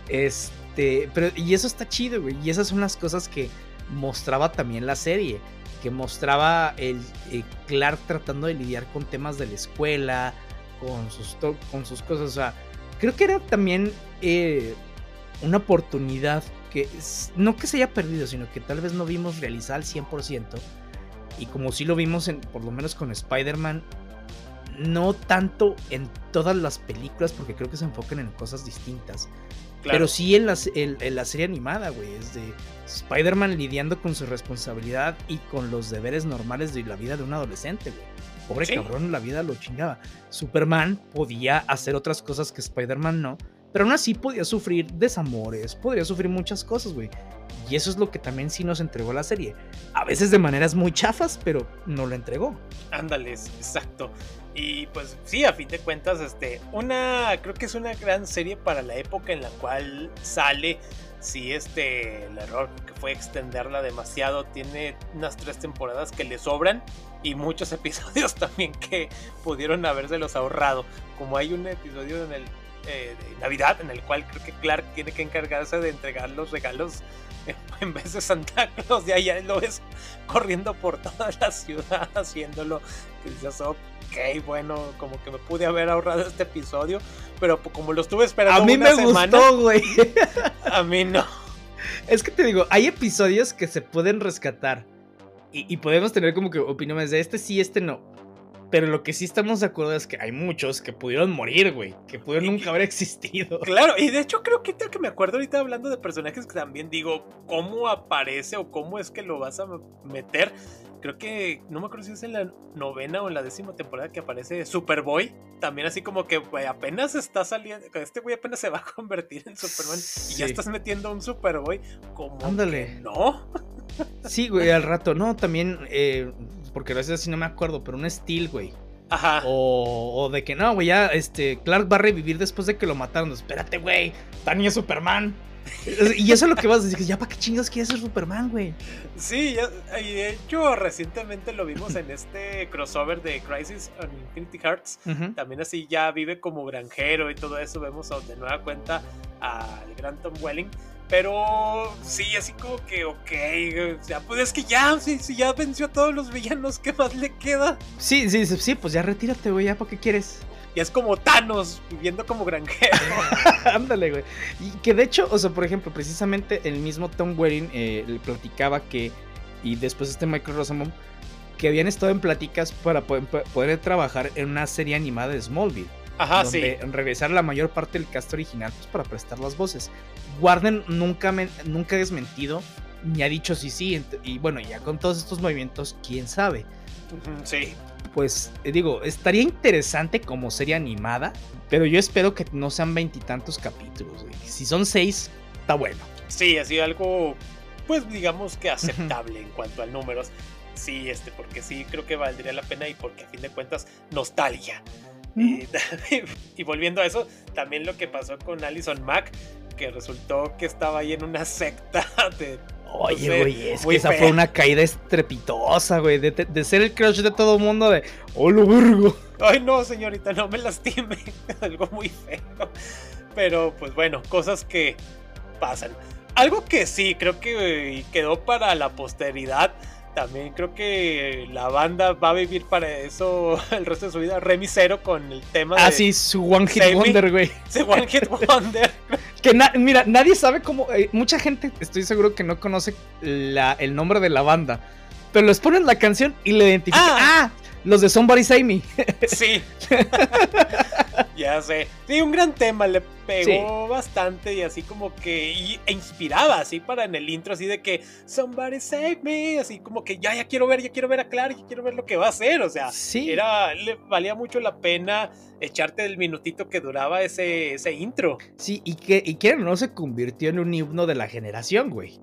este, pero, y eso está chido, güey. Y esas son las cosas que mostraba también la serie. Que mostraba el, eh, Clark tratando de lidiar con temas de la escuela, con sus, con sus cosas. O sea, creo que era también eh, una oportunidad que no que se haya perdido, sino que tal vez no vimos realizar al 100%. Y como sí lo vimos en, por lo menos con Spider-Man, no tanto en todas las películas, porque creo que se enfocan en cosas distintas. Pero sí en la, en, la serie animada, güey. Es de Spider-Man lidiando con su responsabilidad y con los deberes normales de la vida de un adolescente, güey. Pobre cabrón, la vida lo chingaba. Superman podía hacer otras cosas que Spider-Man no, pero aún así podía sufrir desamores, podría sufrir muchas cosas, güey. Y eso es lo que también sí nos entregó la serie. A veces de maneras muy chafas, pero no lo entregó. Ándales, exacto. Y pues sí, a fin de cuentas, este, una, creo que es una gran serie para la época en la cual sale. Sí, este, el error que fue extenderla demasiado, tiene unas tres temporadas que le sobran y muchos *laughs* episodios también que pudieron habérselos ahorrado. Como hay un episodio en el eh, de Navidad, en el cual creo que Clark tiene que encargarse de entregar los regalos en *laughs* vez de Santa Claus. Y ahí lo ves corriendo por toda la ciudad *laughs* haciéndolo. Que dices, ok, bueno, como que me pude haber ahorrado este episodio, pero como lo estuve esperando. A mí me gustó, güey. *laughs* A mí no. Es que te digo, hay episodios que se pueden rescatar y, podemos tener como que opiniones de este sí, este no. Pero lo que sí estamos de acuerdo es que hay muchos que pudieron morir, güey. Que pudieron nunca haber existido. Claro, y de hecho creo que, que me acuerdo ahorita hablando de personajes que también digo, ¿cómo aparece o cómo es que lo vas a meter? Creo que, no me acuerdo si es en la novena o en la décima temporada que aparece Superboy. También así como que, güey, apenas está saliendo, este güey apenas se va a convertir en Superman y ya estás metiendo a un Superboy como... Ándale. no. Sí, güey, al rato, no, también, eh, porque a veces así no me acuerdo, pero un Steel, güey. Ajá. O, o, de que no, güey, ya este, Clark va a revivir después de que lo mataron. Espérate, güey, Tania es Superman. y eso es lo que vas a decir, ya para qué chingados quieres ser Superman, güey. Sí, y de hecho recientemente lo vimos en este crossover de Crisis on Infinity Hearts. También así ya vive como granjero y todo eso. Vemos de nueva cuenta al gran Tom Welling. Pero sí, así como que, ok, o sea, pues es que ya, sí, sí, ya venció a todos los villanos, ¿qué más le queda? Sí, sí, sí, pues ya retírate, güey, ya, ¿para qué quieres? Y es como Thanos viviendo como granjero. *laughs* Ándale, güey. Y que de hecho, o sea, por ejemplo, precisamente el mismo Tom Waring eh, le platicaba que, y después este Michael Rosamond, que habían estado en pláticas para poder, trabajar en una serie animada de Smallville. Ajá, donde sí. Regresar la mayor parte del cast original pues, para prestar las voces. Warden nunca, me, nunca ha desmentido ni ha dicho sí, sí. Y bueno, ya con todos estos movimientos, quién sabe. Sí pues eh, digo, estaría interesante como serie animada, pero yo espero que no sean veintitantos capítulos. Si son seis, está bueno. Sí, así algo, pues digamos que aceptable en cuanto a números. Sí, este, porque sí creo que valdría la pena y porque a fin de cuentas, nostalgia. Y, volviendo a eso, también lo que pasó con Alison Mack, que resultó que estaba ahí en una secta *laughs* de Oye, güey, es que esa fue una caída estrepitosa, güey. De, ser el crush de todo el mundo, de. ¡Oh, lo virgo! Ay, no, señorita, no me lastime. *laughs* Algo muy feo. Pero, pues bueno, cosas que pasan. Algo que sí, creo que quedó para la posteridad. También creo que la banda va a vivir para eso *laughs* el resto de su vida. Remy Cero con el tema ah, sí, su One Hit Wonder, güey. *laughs* Su One Hit *laughs* Wonder. Que mira, nadie sabe cómo. Eh, mucha gente, estoy seguro que no conoce el nombre de la banda. Pero les ponen la canción y le identifican. ¡Ah! ah los de Somebody Save *laughs* Me. Sí. *laughs* ya sé. Sí, un gran tema, le pegó bastante y así como que e inspiraba así para en el intro, así de que Somebody Save Me, así como que ya, ya quiero ver, ya quiero ver a Clark, ya quiero ver lo que va a hacer, o sea, sí. era, le valía mucho la pena echarte el minutito que duraba ese, ese intro. Sí, y que, y que no se convirtió en un himno de la generación, güey.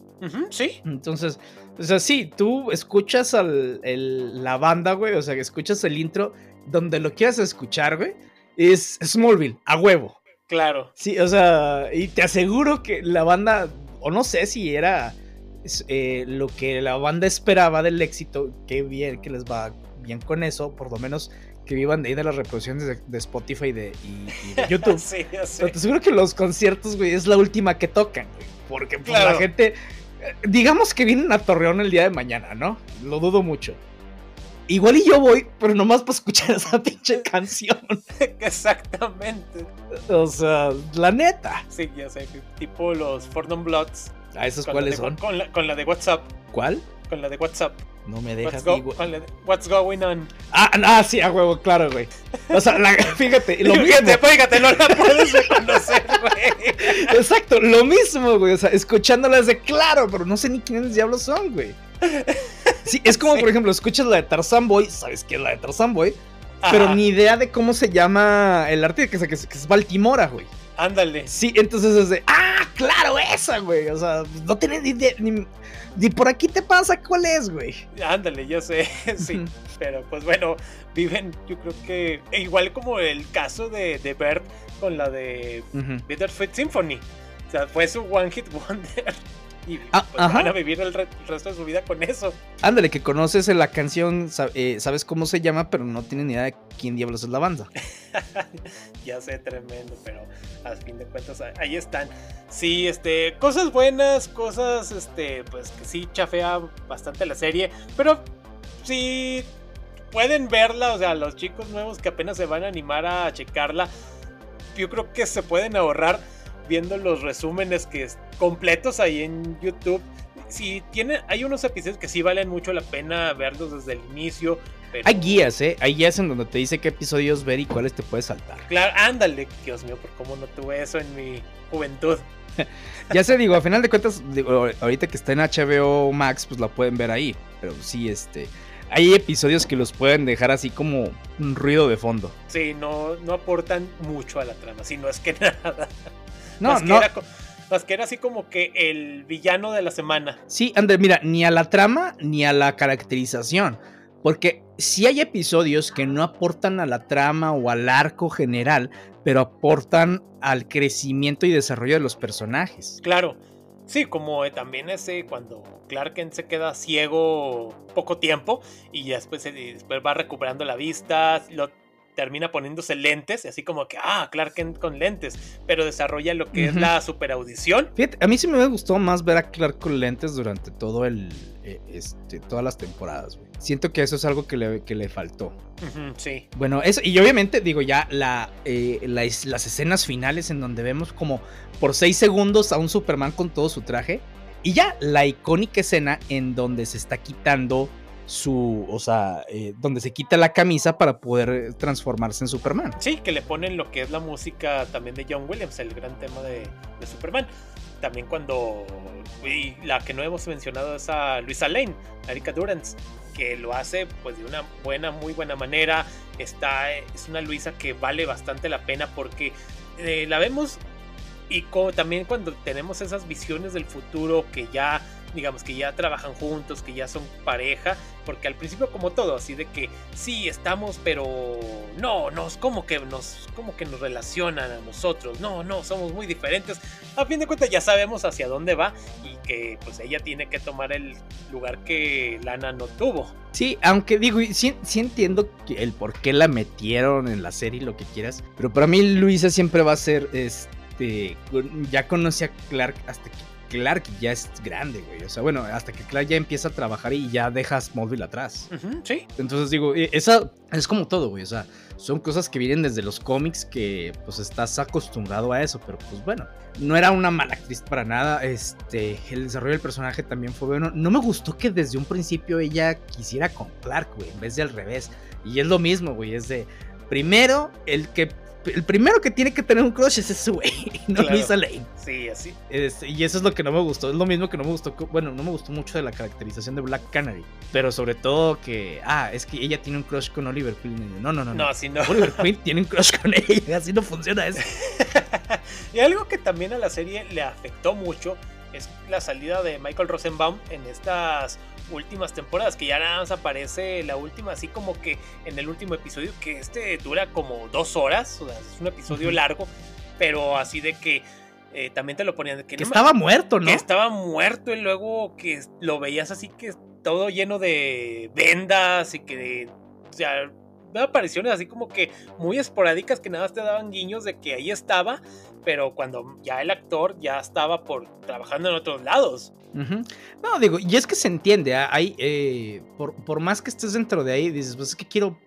sí. Entonces, o sea, sí, tú escuchas al, la banda, güey, o sea, que escuchas el intro donde lo quieras escuchar, güey, es Smallville, a huevo. Claro. Sí, o sea, y te aseguro que la banda, o no sé si era eh, lo que la banda esperaba del éxito, qué bien que les va bien con eso, por lo menos que vivan de ahí de las reproducciones de, Spotify y de, *laughs* YouTube. sí, Pero te aseguro que los conciertos, güey, es la última que tocan, güey. Porque pues, la gente, digamos que vienen a Torreón el día de mañana, ¿no? Lo dudo mucho. Igual y yo voy, pero nomás para escuchar *laughs* esa pinche canción. *laughs* Exactamente. O sea, la neta. Sí, ya sé. Tipo los Fordham Bloods. ¿A esos cuáles son? Con la, con la de WhatsApp. ¿Cuál? Con la de WhatsApp. No me dejas what's, what's going on? Ah, ah, sí, a huevo, claro, güey. O sea, *laughs* fíjate, lo fíjate, mismo. Fíjate, no la puedes reconocer, güey. Exacto, lo mismo, güey. O sea, escuchándolas de claro, pero no sé ni quiénes diablos son, güey. Sí, es como, por ejemplo, escuchas la de Tarzan Boy, ¿sabes qué es la de Tarzan Boy? Pero ni idea de cómo se llama el artista, que es, que es Baltimora, güey. Ándale. Sí, entonces es de, ah, claro, esa, güey. O sea, no tenés ni idea, ni, por aquí te pasa cuál es, güey. Ándale, yo sé, *laughs* sí. Pero pues bueno, viven, yo creo que igual como el caso de, de Bert con la de Bittersweet Symphony. O sea, fue su One Hit Wonder. *laughs* y ah, pues, van a vivir el, resto de su vida con eso. Ándale, que conoces la canción, eh, sabes cómo se llama, pero no tienes ni idea de quién diablos es la banda. *laughs* ya sé, tremendo, pero a fin de cuentas ahí están. Sí, este, cosas buenas, cosas, este, pues que sí chafea bastante la serie, pero sí pueden verla, o sea, los chicos nuevos que apenas se van a animar a checarla, yo creo que se pueden ahorrar viendo los resúmenes que completos ahí en YouTube. Si tiene, hay unos episodios que sí valen mucho la pena verlos desde el inicio. Hay guías, ¿eh? Hay guías en donde te dice qué episodios ver y cuáles te puedes saltar. Claro, ándale, Dios mío, por cómo no tuve eso en mi juventud. *laughs* ya sé, digo, a final de cuentas, ahorita que está en HBO Max, pues la pueden ver ahí. Pero sí, este hay episodios que los pueden dejar así como un ruido de fondo. Sí, no, no aportan mucho a la trama, si no es que *laughs* nada. No, no. más que era así como que el villano de la semana. Sí, André, mira, ni a la trama ni a la caracterización. Porque sí hay episodios que no aportan a la trama o al arco general, pero aportan al crecimiento y desarrollo de los personajes. Claro. Sí, como también ese cuando Clark Kent se queda ciego poco tiempo y después, después va recuperando la vista, lo termina poniéndose lentes, así como que, ah, Clark Kent con lentes, pero desarrolla lo que es la superaudición. Fíjate, a mí sí me gustó más ver a Clark con lentes durante todo el, eh, este, todas las temporadas, Siento que eso es algo que le, que le faltó. sí. Bueno, eso, y obviamente, digo, ya la, eh, las escenas finales en donde vemos como por seis segundos a un Superman con todo su traje. Y ya la icónica escena en donde se está quitando su, o sea, eh, donde se quita la camisa para poder transformarse en Superman. Sí, que le ponen lo que es la música también de John Williams, el gran tema de, Superman. También cuando, y la que no hemos mencionado es a Luisa Lane, Erika Durance, que lo hace pues de una buena, muy buena manera. Está, es una Luisa que vale bastante la pena porque eh, la vemos y también cuando tenemos esas visiones del futuro que ya digamos que ya trabajan juntos, que ya son pareja, porque al principio como todo, así de que sí estamos, pero no, nos como que nos como que nos relacionan a nosotros. No, no, somos muy diferentes. A fin de cuentas ya sabemos hacia dónde va y que pues ella tiene que tomar el lugar que Lana no tuvo. Sí, aunque digo, sí, sí entiendo el por qué la metieron en la serie, lo que quieras, pero para mí Luisa siempre va a ser este ya conocí a Clark hasta que Clark ya es grande, güey. O sea, bueno, hasta que Clark ya empieza a trabajar y ya dejas móvil atrás. sí. Entonces digo, e, esa es como todo, güey. O sea, son cosas que vienen desde los cómics que pues estás acostumbrado a eso, pero pues bueno, no era una mala actriz para nada. Este, el desarrollo del personaje también fue bueno. No me gustó que desde un principio ella quisiera con Clark, güey, en vez de al revés. Y es lo mismo, güey, es de primero el que el primero que tiene que tener un crush es ese güey, *laughs* no Luisa Lane. Sí, así. y eso es lo que no me gustó. Es lo mismo que no me gustó. Bueno, no me gustó mucho de la caracterización de Black Canary. Pero sobre todo que, ah, es que ella tiene un crush con Oliver Queen. No, no, no. No, así no. Oliver Queen tiene un crush con *laughs* ella. Así no funciona eso. *laughs* y algo que también a la serie le afectó mucho es la salida de Michael Rosenbaum en estas últimas temporadas, que ya nada más aparece la última, así como que en el último episodio, que este dura como dos horas, o sea, es un episodio largo, pero así de que eh, también te lo ponían. Que, estaba muerto, ¿no? Que estaba muerto y luego que lo veías así que todo lleno de vendas y que, o sea, apariciones así como que muy esporádicas que nada más te daban guiños de que ahí estaba, pero cuando ya el actor ya estaba por trabajando en otros lados. No, digo, y es que se entiende, ¿ah? hay, eh, por, por, más que estés dentro de ahí, dices, pues es que quiero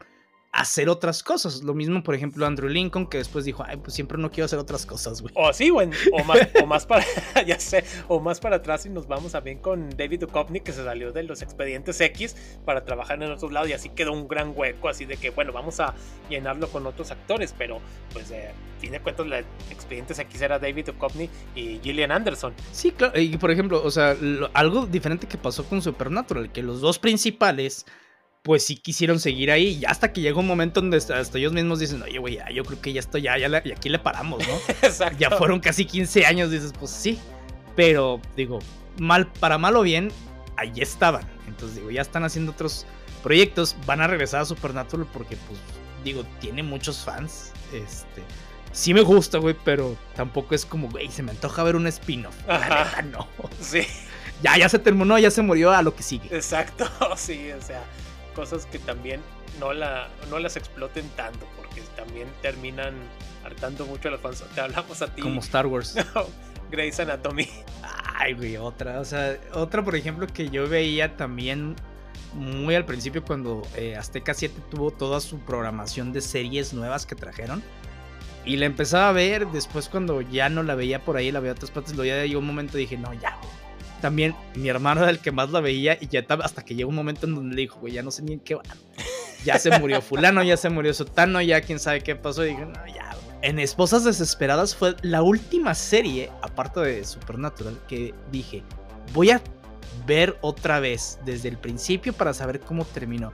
hacer otras cosas. Lo mismo, por ejemplo, Andrew Lincoln, que después dijo, ay, pues siempre no quiero hacer otras cosas, güey. O sí, güey, o más, *laughs* o más para, *laughs* ya sé, o más para atrás y nos vamos a bien con David Duchovny, que se salió de los expedientes X para trabajar en otros lados y así quedó un gran hueco, así de que, bueno, vamos a llenarlo con otros actores, pero pues, eh, fin de cuentas, la expedientes X era David Duchovny y Gillian Anderson. Sí, claro, y por ejemplo, o sea, algo diferente que pasó con Supernatural, que los dos principales pues sí quisieron seguir ahí. Y hasta que llega un momento donde hasta ellos mismos dicen, oye, güey, yo creo que ya estoy, ya, ya y aquí le paramos, ¿no? *laughs* Exacto. Ya fueron casi 15 años, dices, pues sí. Pero digo, mal, para mal o bien, ahí estaban. Entonces digo, ya están haciendo otros proyectos. Van a regresar a Supernatural porque, pues, digo, tiene muchos fans. Este. Sí me gusta, güey, pero tampoco es como, güey, se me antoja ver un spin-off. no. Sí. ya, ya se terminó, ya se murió a lo que sigue. Exacto, *laughs* sí, o sea, cosas que también no, la, no las exploten tanto, porque también terminan hartando mucho a los fans. Te hablamos a ti. Como Star Wars. *laughs* Grey's Anatomy. Ay, güey, otra. O sea, otra, por ejemplo, que yo veía también muy al principio cuando eh, Azteca 7 tuvo toda su programación de series nuevas que trajeron. Y la empezaba a ver, después cuando ya no la veía por ahí, la veía a otras partes, lo ya llegó un momento y dije, no, ya. También mi hermano era el que más la veía y ya hasta que llegó un momento en donde le dijo, güey, ya no sé ni en qué va. Ya se murió *laughs* fulano, ya se murió sotano, ya quién sabe qué pasó. Y dije, no, ya. En Esposas Desesperadas fue la última serie, aparte de Supernatural, que dije, voy a ver otra vez desde el principio para saber cómo terminó.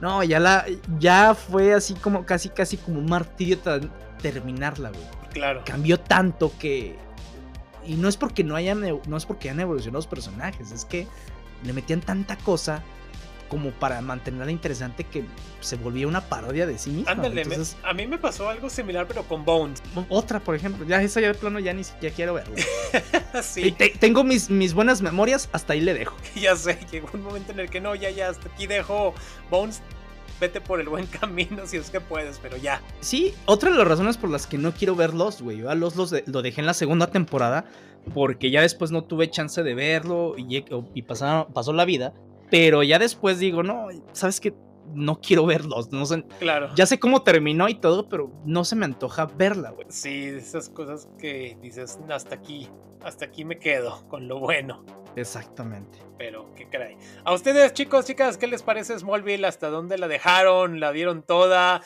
No, ya la ya fue así como casi casi como un martirio terminarla, güey. Claro. Cambió tanto que y no es porque no hayan no es porque hayan evolucionado los personajes, es que le metían tanta cosa como para mantenerla interesante que se volvía una parodia de sí misma. Ándale, a mí me pasó algo similar, pero con Bones. Otra, por ejemplo, ya esa ya de plano ya ni siquiera quiero verlo. *laughs* sí. tengo mis, mis buenas memorias, hasta ahí le dejo. *laughs* ya sé, llegó un momento en el que no, ya, ya, hasta aquí dejo Bones. Vete por el buen *laughs* camino si es que puedes, pero ya. Sí, otra de las razones por las que no quiero ver Lost, güey. Yo a Lost lo dejé en la segunda temporada porque ya después no tuve chance de verlo y, y pasó la vida. Pero ya después digo, no, ¿sabes qué? No quiero verlos, no sé. Claro. Ya sé cómo terminó y todo, pero no se me antoja verla, güey. Sí, esas cosas que dices, hasta aquí, hasta aquí me quedo con lo bueno. Exactamente. Pero, ¿qué caray? A ustedes, chicos, chicas, ¿qué les parece Smallville? ¿Hasta dónde la dejaron? ¿La dieron toda?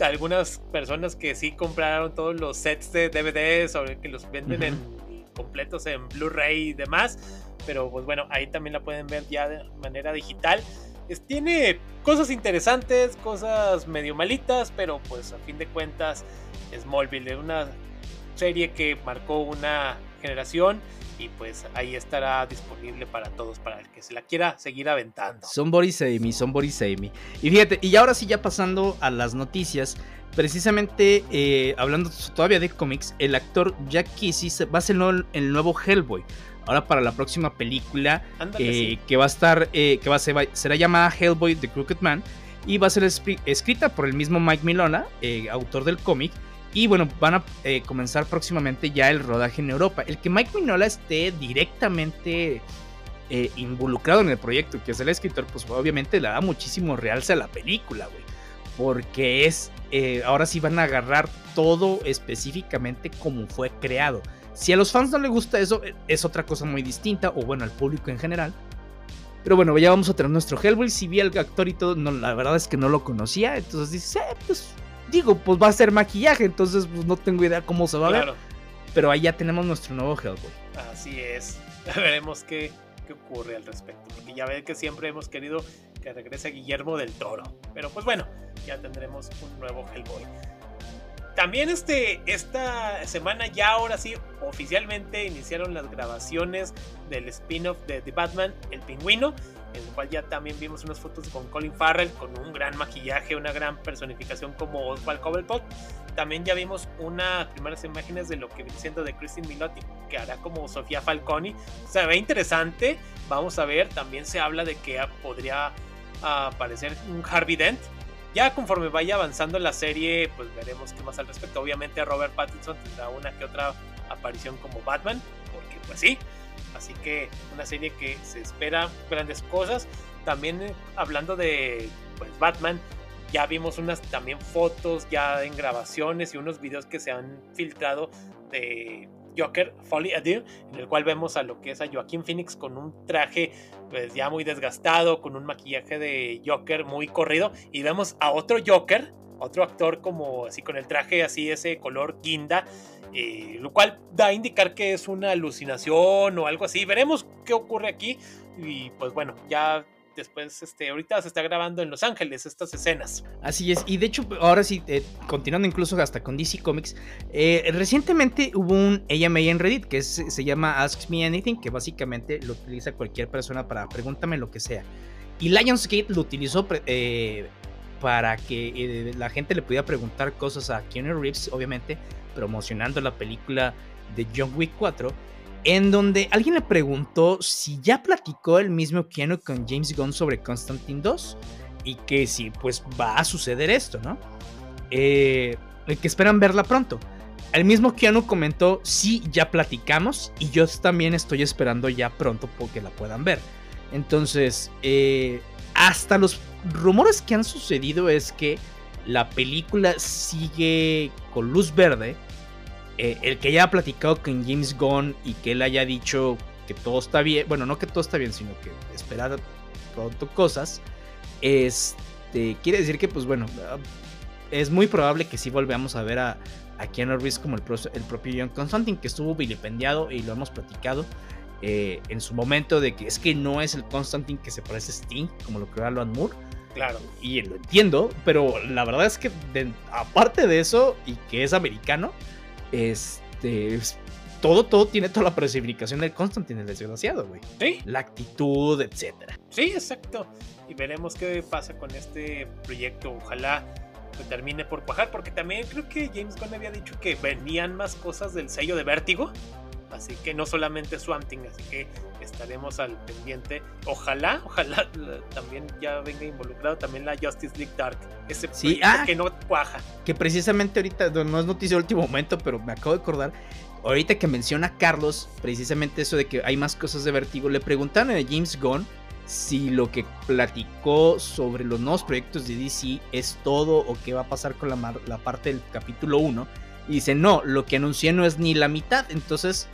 Algunas personas que sí compraron todos los sets de DVDs o que los venden en completos en Blu-ray y demás pero pues bueno, ahí también la pueden ver ya de manera digital. Tiene cosas interesantes, cosas medio malitas, pero pues a fin de cuentas Smallville es una serie que marcó una generación y pues ahí estará disponible para todos, para el que se la quiera seguir aventando. Somebody save me, somebody save me. Y fíjate, y ahora sí ya pasando a las noticias, precisamente eh, hablando todavía de cómics, el actor Jack Kesey va a ser el nuevo Hellboy ahora para la próxima película eh, que va a estar, eh, que va a ser, será llamada Hellboy The Crooked Man y va a ser escrita por el mismo Mike Milona, eh, autor del cómic. Y bueno, van a comenzar próximamente ya el rodaje en Europa. El que Mike Mignola esté directamente involucrado en el proyecto, que es el escritor, pues obviamente le da muchísimo realce a la película, güey. Porque es, ahora sí van a agarrar todo específicamente como fue creado. Si a los fans no les gusta eso, es otra cosa muy distinta, o bueno, al público en general. Pero bueno, ya vamos a tener nuestro Hellboy. Si vi al actor y todo, no, la verdad es que no lo conocía. Entonces dices, eh, pues digo, pues va a ser maquillaje. Entonces, pues no tengo idea cómo se va a ver. Pero ahí ya tenemos nuestro nuevo Hellboy. Así es. *laughs* Veremos qué, qué ocurre al respecto. Porque ya ven que siempre hemos querido que regrese Guillermo del Toro. Pero pues bueno, ya tendremos un nuevo Hellboy. También este, esta semana ya ahora sí oficialmente iniciaron las grabaciones del spin-off de The Batman, El Pingüino, en el cual ya también vimos unas fotos con Colin Farrell con un gran maquillaje, una gran personificación como Oswald Cobblepot. También ya vimos unas primeras imágenes de lo que viene siendo de Christine Milotti, que hará como Sofía Falconi. Se ve interesante, vamos a ver. También se habla de que podría aparecer un Harvey Dent ya conforme vaya avanzando la serie, pues veremos qué más al respecto. Obviamente Robert Pattinson tendrá una que otra aparición como Batman, porque pues sí. Así que una serie que se espera grandes cosas. También eh, hablando de pues, Batman, ya vimos unas también fotos ya en grabaciones y unos videos que se han filtrado de Joker Folly Adieu, en el cual vemos a lo que es a Joaquín Phoenix con un traje pues ya muy desgastado, con un maquillaje de Joker muy corrido, y vemos a otro Joker, otro actor como así con el traje así ese color guinda, eh, lo cual da a indicar que es una alucinación o algo así. Veremos qué ocurre aquí y pues bueno, ya después, este, ahorita se está grabando en Los Ángeles estas escenas. Así es, y de hecho, ahora sí, eh, continuando incluso hasta con DC Comics, eh, recientemente hubo un AMA en Reddit que se llama Ask Me Anything, que básicamente lo utiliza cualquier persona para pregúntame lo que sea. Y Lionsgate lo utilizó eh, para que la gente le pudiera preguntar cosas a Keanu Reeves, obviamente, promocionando la película de John Wick 4 en donde alguien le preguntó si ya platicó el mismo Keanu con James Gunn sobre Constantine 2 y que si pues va a suceder esto, ¿no? Eh, que esperan verla pronto. El mismo Keanu comentó, sí, ya platicamos y yo también estoy esperando ya pronto porque la puedan ver. Entonces, eh, hasta los rumores que han sucedido es que la película sigue con luz verde eh, el que haya platicado con James Gunn y que él haya dicho que todo está bien, bueno, no que todo está bien, sino que esperar pronto cosas, este, quiere decir que, pues bueno, es muy probable que sí volvamos a ver a, a Keanu Reeves como el, el propio John Constantine, que estuvo vilipendiado y lo hemos platicado eh, en su momento de que es que no es el Constantine que se parece a Sting, como lo creó Alan Moore. Claro. Y lo entiendo, pero la verdad es que aparte de eso, y que es americano, este, todo, todo tiene toda la personificación del Constantine, el desgraciado, güey. Sí. La actitud, etcétera. Sí, exacto. Y veremos qué pasa con este proyecto. Ojalá que termine por cuajar, porque también creo que James Gunn había dicho que venían más cosas del sello de Vértigo. Así que no solamente Swamp Thing, así que estaremos al pendiente. Ojalá, ojalá también ya venga involucrado también la Justice League Dark. Ese sí, ah, que no cuaja. Que precisamente ahorita, no es noticia de último momento, pero me acabo de acordar. Ahorita que menciona Carlos, precisamente eso de que hay más cosas de Vertigo, le preguntaron a James Gunn si lo que platicó sobre los nuevos proyectos de DC es todo o qué va a pasar con la, la parte del capítulo 1. Y dice, no, lo que anuncié no es ni la mitad. Entonces,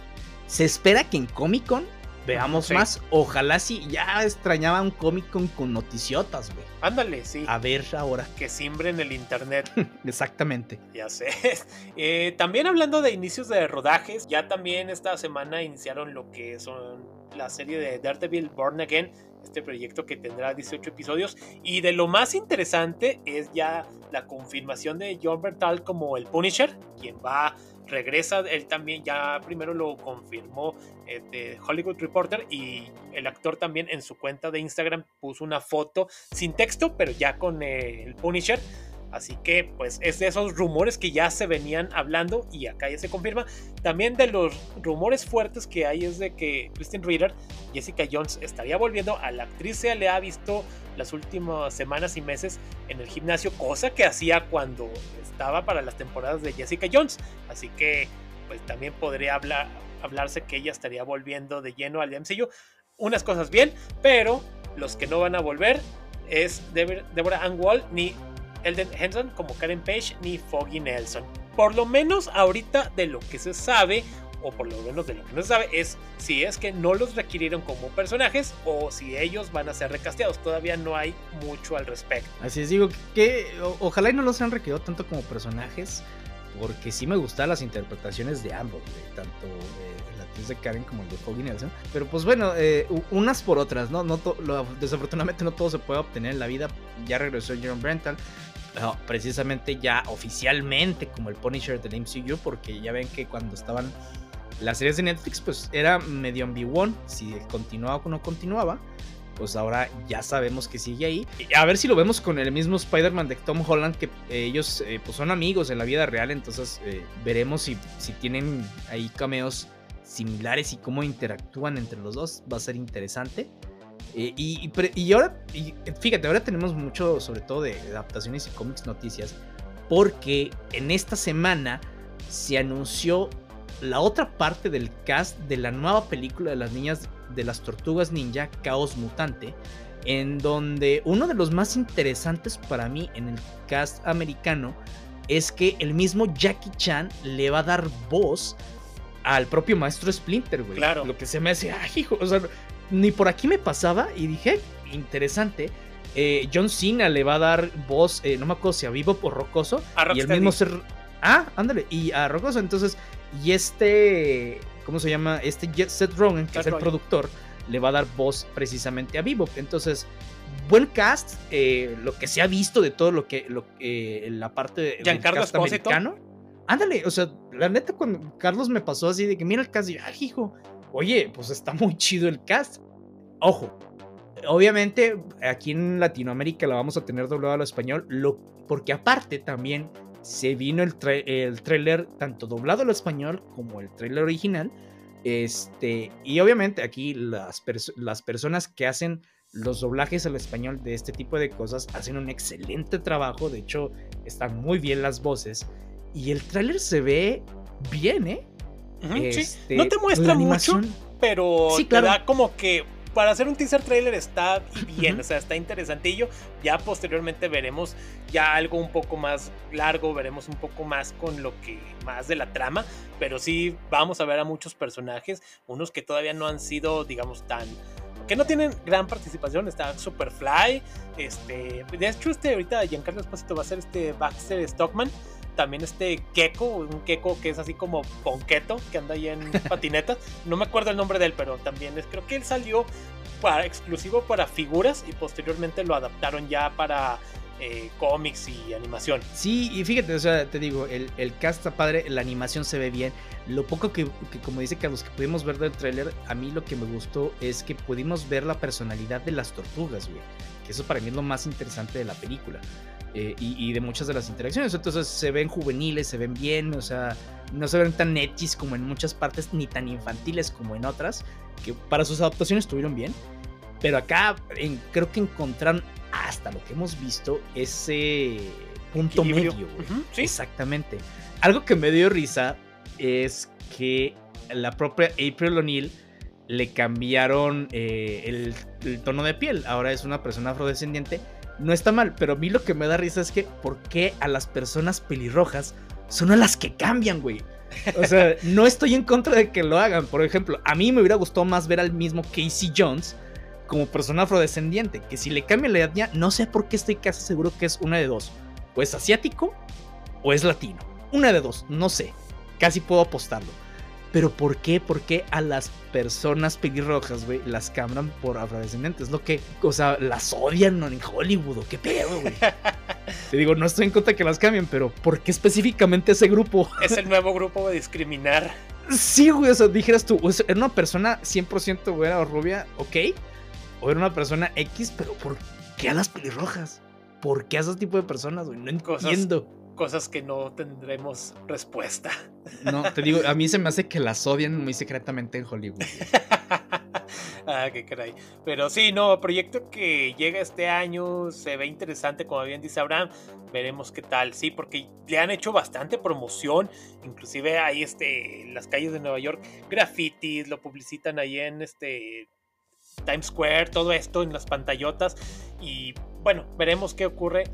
se espera que en Comic Con veamos más. Ojalá si ya extrañaba un Comic Con con noticiotas, güey. Ándale, sí. A ver ahora. Que simbren el internet. *laughs* Exactamente. Ya sé. *laughs* Eh, también hablando de inicios de rodajes, ya también esta semana iniciaron lo que son la serie de Daredevil Born Again, este proyecto que tendrá 18 episodios. Y de lo más interesante es ya la confirmación de John Bertal como el Punisher, quien va regresa, él también ya primero lo confirmó eh, Hollywood Reporter y el actor también en su cuenta de Instagram puso una foto sin texto, pero ya con eh, el Punisher. Así que pues es de esos rumores que ya se venían hablando y acá ya se confirma. También de los rumores fuertes que hay es de que Kristen Reader, Jessica Jones, estaría volviendo. A la actriz se le ha visto las últimas semanas y meses en el gimnasio, cosa que hacía cuando estaba para las temporadas de Jessica Jones. Así que pues también podría hablar, hablarse que ella estaría volviendo de lleno al MCU. Unas cosas bien, pero los que no van a volver es Deborah Ann Wall ni Elden Henson como Karen Page ni Foggy Nelson. Por lo menos ahorita de lo que se sabe, o por lo menos de lo que no se sabe, es si es que no los requirieron como personajes o si ellos van a ser recasteados. Todavía no hay mucho al respecto. Así es, digo que ojalá y no los hayan requerido tanto como personajes, porque sí me gustan las interpretaciones de ambos, tanto la actriz de Karen como el de Foggy Nelson. Pero pues bueno, eh, unas por otras, ¿no? no desafortunadamente no todo se puede obtener en la vida. Ya regresó Jerome Brental precisamente ya oficialmente como el Punisher del MCU, porque ya ven que cuando estaban las series de Netflix, pues era medio ambiguo si continuaba o no continuaba. Pues ahora ya sabemos que sigue ahí. A ver si lo vemos con el mismo Spider-Man de Tom Holland, que ellos eh, pues son amigos en la vida real, entonces eh, veremos si, si tienen ahí cameos similares y cómo interactúan entre los dos. Va a ser interesante. Eh, y, ahora, fíjate, ahora tenemos mucho, sobre todo de adaptaciones y cómics noticias, porque en esta semana se anunció la otra parte del cast de la nueva película de las niñas de las tortugas ninja, Caos Mutante, en donde uno de los más interesantes para mí en el cast americano es que el mismo Jackie Chan le va a dar voz al propio maestro Splinter, güey. Claro. Lo que se me hace, ay, hijo, o sea, ni por aquí me pasaba y dije, interesante. Eh, John Cena le va a dar voz, eh, no me acuerdo si a Vivo por Rocoso. y el mismo ser. Ah, ándale, y a Rocoso. Entonces, y este, ¿cómo se llama? Este Seth Rogen, que es el productor, le va a dar voz precisamente a Vivo. Entonces, buen cast, eh, lo que se ha visto de todo lo que, lo, la parte de, del cast americano. Ándale, o sea, la neta, cuando Carlos me pasó así de que mira el cast, y ay, hijo, oye, pues está muy chido el cast. Ojo, obviamente aquí en Latinoamérica la vamos a tener doblado al español, porque aparte también se vino el, el trailer tanto doblado al español como el trailer original Este, y obviamente aquí las, las personas que hacen los doblajes al español de este tipo de cosas hacen un excelente trabajo. De hecho, están muy bien las voces. Y el tráiler se ve bien, ¿eh? Este, no te muestra mucho, pero sí, te da como que para hacer un teaser trailer está bien, o sea, está interesantillo. Ya posteriormente veremos ya algo un poco más largo, veremos un poco más con lo que más de la trama, pero sí vamos a ver a muchos personajes, unos que todavía no han sido, digamos, tan que no tienen gran participación. Está Superfly. Este, de hecho, este ahorita Giancarlo Espósito va a ser este Baxter Stockman. También este Gecko, un Gecko que es así como Ponqueto, que anda ahí en *laughs* patinetas. No me acuerdo el nombre de él, pero también es, creo que él salió para, exclusivo para figuras y posteriormente lo adaptaron ya para eh, cómics y animación. Sí, y fíjate, o sea, te digo, el, el cast está padre, la animación se ve bien. Lo poco que, como dice Carlos, que pudimos ver del tráiler, a mí lo que me gustó es que pudimos ver la personalidad de las tortugas, güey. Que eso para mí es lo más interesante de la película. Eh, y, de muchas de las interacciones. Entonces se ven juveniles, se ven bien, o sea, no se ven tan netis como en muchas partes, ni tan infantiles como en otras, que para sus adaptaciones estuvieron bien. Pero acá creo que encontraron, hasta lo que hemos visto, ese punto medio. Exactamente. Algo que me dio risa es que la propia April O'Neil le cambiaron eh, el, el, tono de piel. Ahora es una persona afrodescendiente no está mal, pero a mí lo que me da risa es que, ¿por qué a las personas pelirrojas son a las que cambian, güey? O sea, *laughs* no estoy en contra de que lo hagan. Por ejemplo, a mí me hubiera gustado más ver al mismo Casey Jones como persona afrodescendiente, que si le cambia la etnia, no sé por qué estoy casi seguro que es una de dos. O es asiático o es latino. Una de dos, no sé. Casi puedo apostarlo. Pero ¿por qué? ¿Por qué a las personas pelirrojas, güey, las cambian por afrodescendientes? Lo que, o sea, las odian en Hollywood, ¿o qué pedo, güey? *laughs* Te digo, no estoy en contra de que las cambien, pero ¿por qué específicamente ese grupo? Es el nuevo grupo de discriminar. Sí, güey, o sea, dijeras tú, era una persona 100% güera o rubia, ok. O era una persona X, pero ¿por qué a las pelirrojas? ¿Por qué a ese tipo de personas, güey? No entiendo cosas que no tendremos respuesta. *laughs* No, te digo, a mí se me hace que las odian muy secretamente en Hollywood. *laughs* ah, qué caray. Pero sí, no, proyecto que llega este año, se ve interesante, como bien dice Abraham. Veremos qué tal, sí, porque le han hecho bastante promoción, inclusive ahí este, en las calles de Nueva York, grafitis, lo publicitan ahí en este Times Square, todo esto en las pantallotas. Y bueno, veremos qué ocurre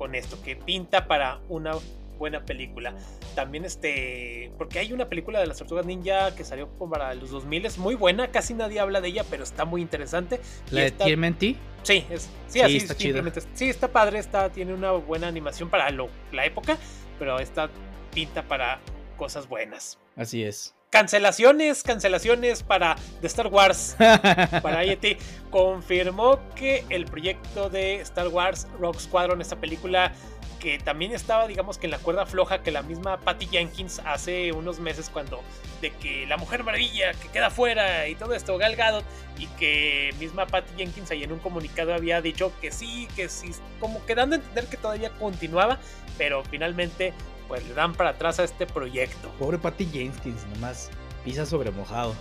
con esto, que pinta para una buena película. También este, porque hay una película de las tortugas ninja que salió para los 2000, es muy buena, casi nadie habla de ella, pero está muy interesante. ¿La de TMNT? Sí, es, sí, así está simplemente. Sí, está padre, está, tiene una buena animación para lo, la época, pero esta pinta para cosas buenas. Así es. Cancelaciones, cancelaciones para The Star Wars. *laughs* para IET. Confirmó que el proyecto de Star Wars Rock Squadron, esta película que también estaba, digamos que en la cuerda floja que la misma Patty Jenkins hace unos meses cuando de que la Mujer Maravilla que queda fuera y todo esto, Gal Gadot, y que misma Patty Jenkins ahí en un comunicado había dicho que sí, que sí, como quedando a entender que todavía continuaba, pero finalmente pues le dan para atrás a este proyecto. Pobre Patty Jenkins, nomás pisa sobre mojado.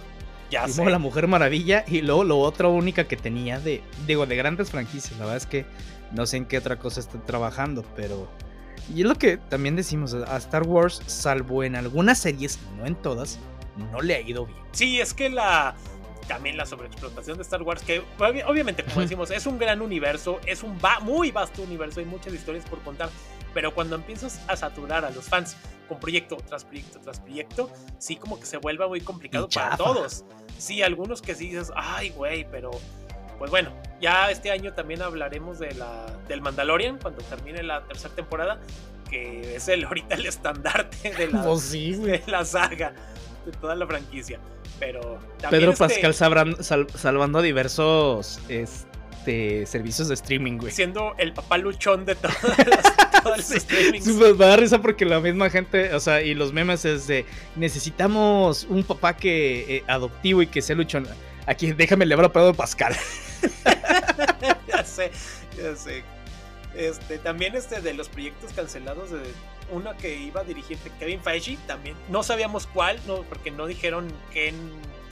Ya sé. la Mujer Maravilla y luego lo otra única que tenía de, digo, de grandes franquicias. La verdad es que no sé en qué otra cosa están trabajando, pero... Y es lo que también decimos, a Star Wars, salvo en algunas series, no en todas, no le ha ido bien. Sí, es que la también la sobreexplotación de Star Wars, que obviamente, como decimos, es un gran universo, es un muy vasto universo, hay muchas historias por contar, pero cuando empiezas a saturar a los fans con proyecto tras proyecto tras proyecto, sí como que se vuelve muy complicado para todos. Sí, algunos que sí dices, ay, güey, pero pues bueno, ya este año también hablaremos de la, del Mandalorian cuando termine la tercera temporada, que es el *laughs* ahorita el estandarte de la, pues de la saga, de toda la franquicia. Pero Pedro este Pascal salvando a diversos este, servicios de streaming, güey. Siendo el papá luchón de todos *laughs* los, streamings. Me da risa porque la misma gente, o sea, y los memes es de necesitamos un papá que eh, adoptivo y que sea luchón. Aquí déjame le a Pedro Pascal. *laughs* ya sé, ya sé. Este, también este de los proyectos cancelados de una que iba a dirigir Kevin Feige, también no sabíamos cuál, no, porque no dijeron quién,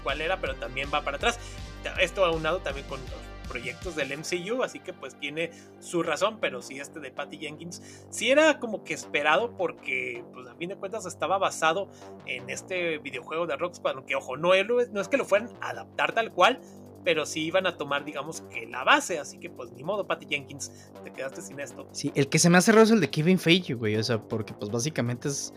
cuál era, pero también va para atrás. Esto aunado también con proyectos del MCU, así que pues tiene su razón, pero sí este de Patty Jenkins sí era como que esperado porque pues a fin de cuentas estaba basado en este videojuego de Rockstar, que ojo, no, no es que lo fueran a adaptar tal cual, pero sí iban a tomar, digamos, que la base. Así que, pues, ni modo, Patty Jenkins, te quedaste sin esto. Sí, el que se me hace raro es el de Kevin Feige, güey. O sea, porque, pues, básicamente es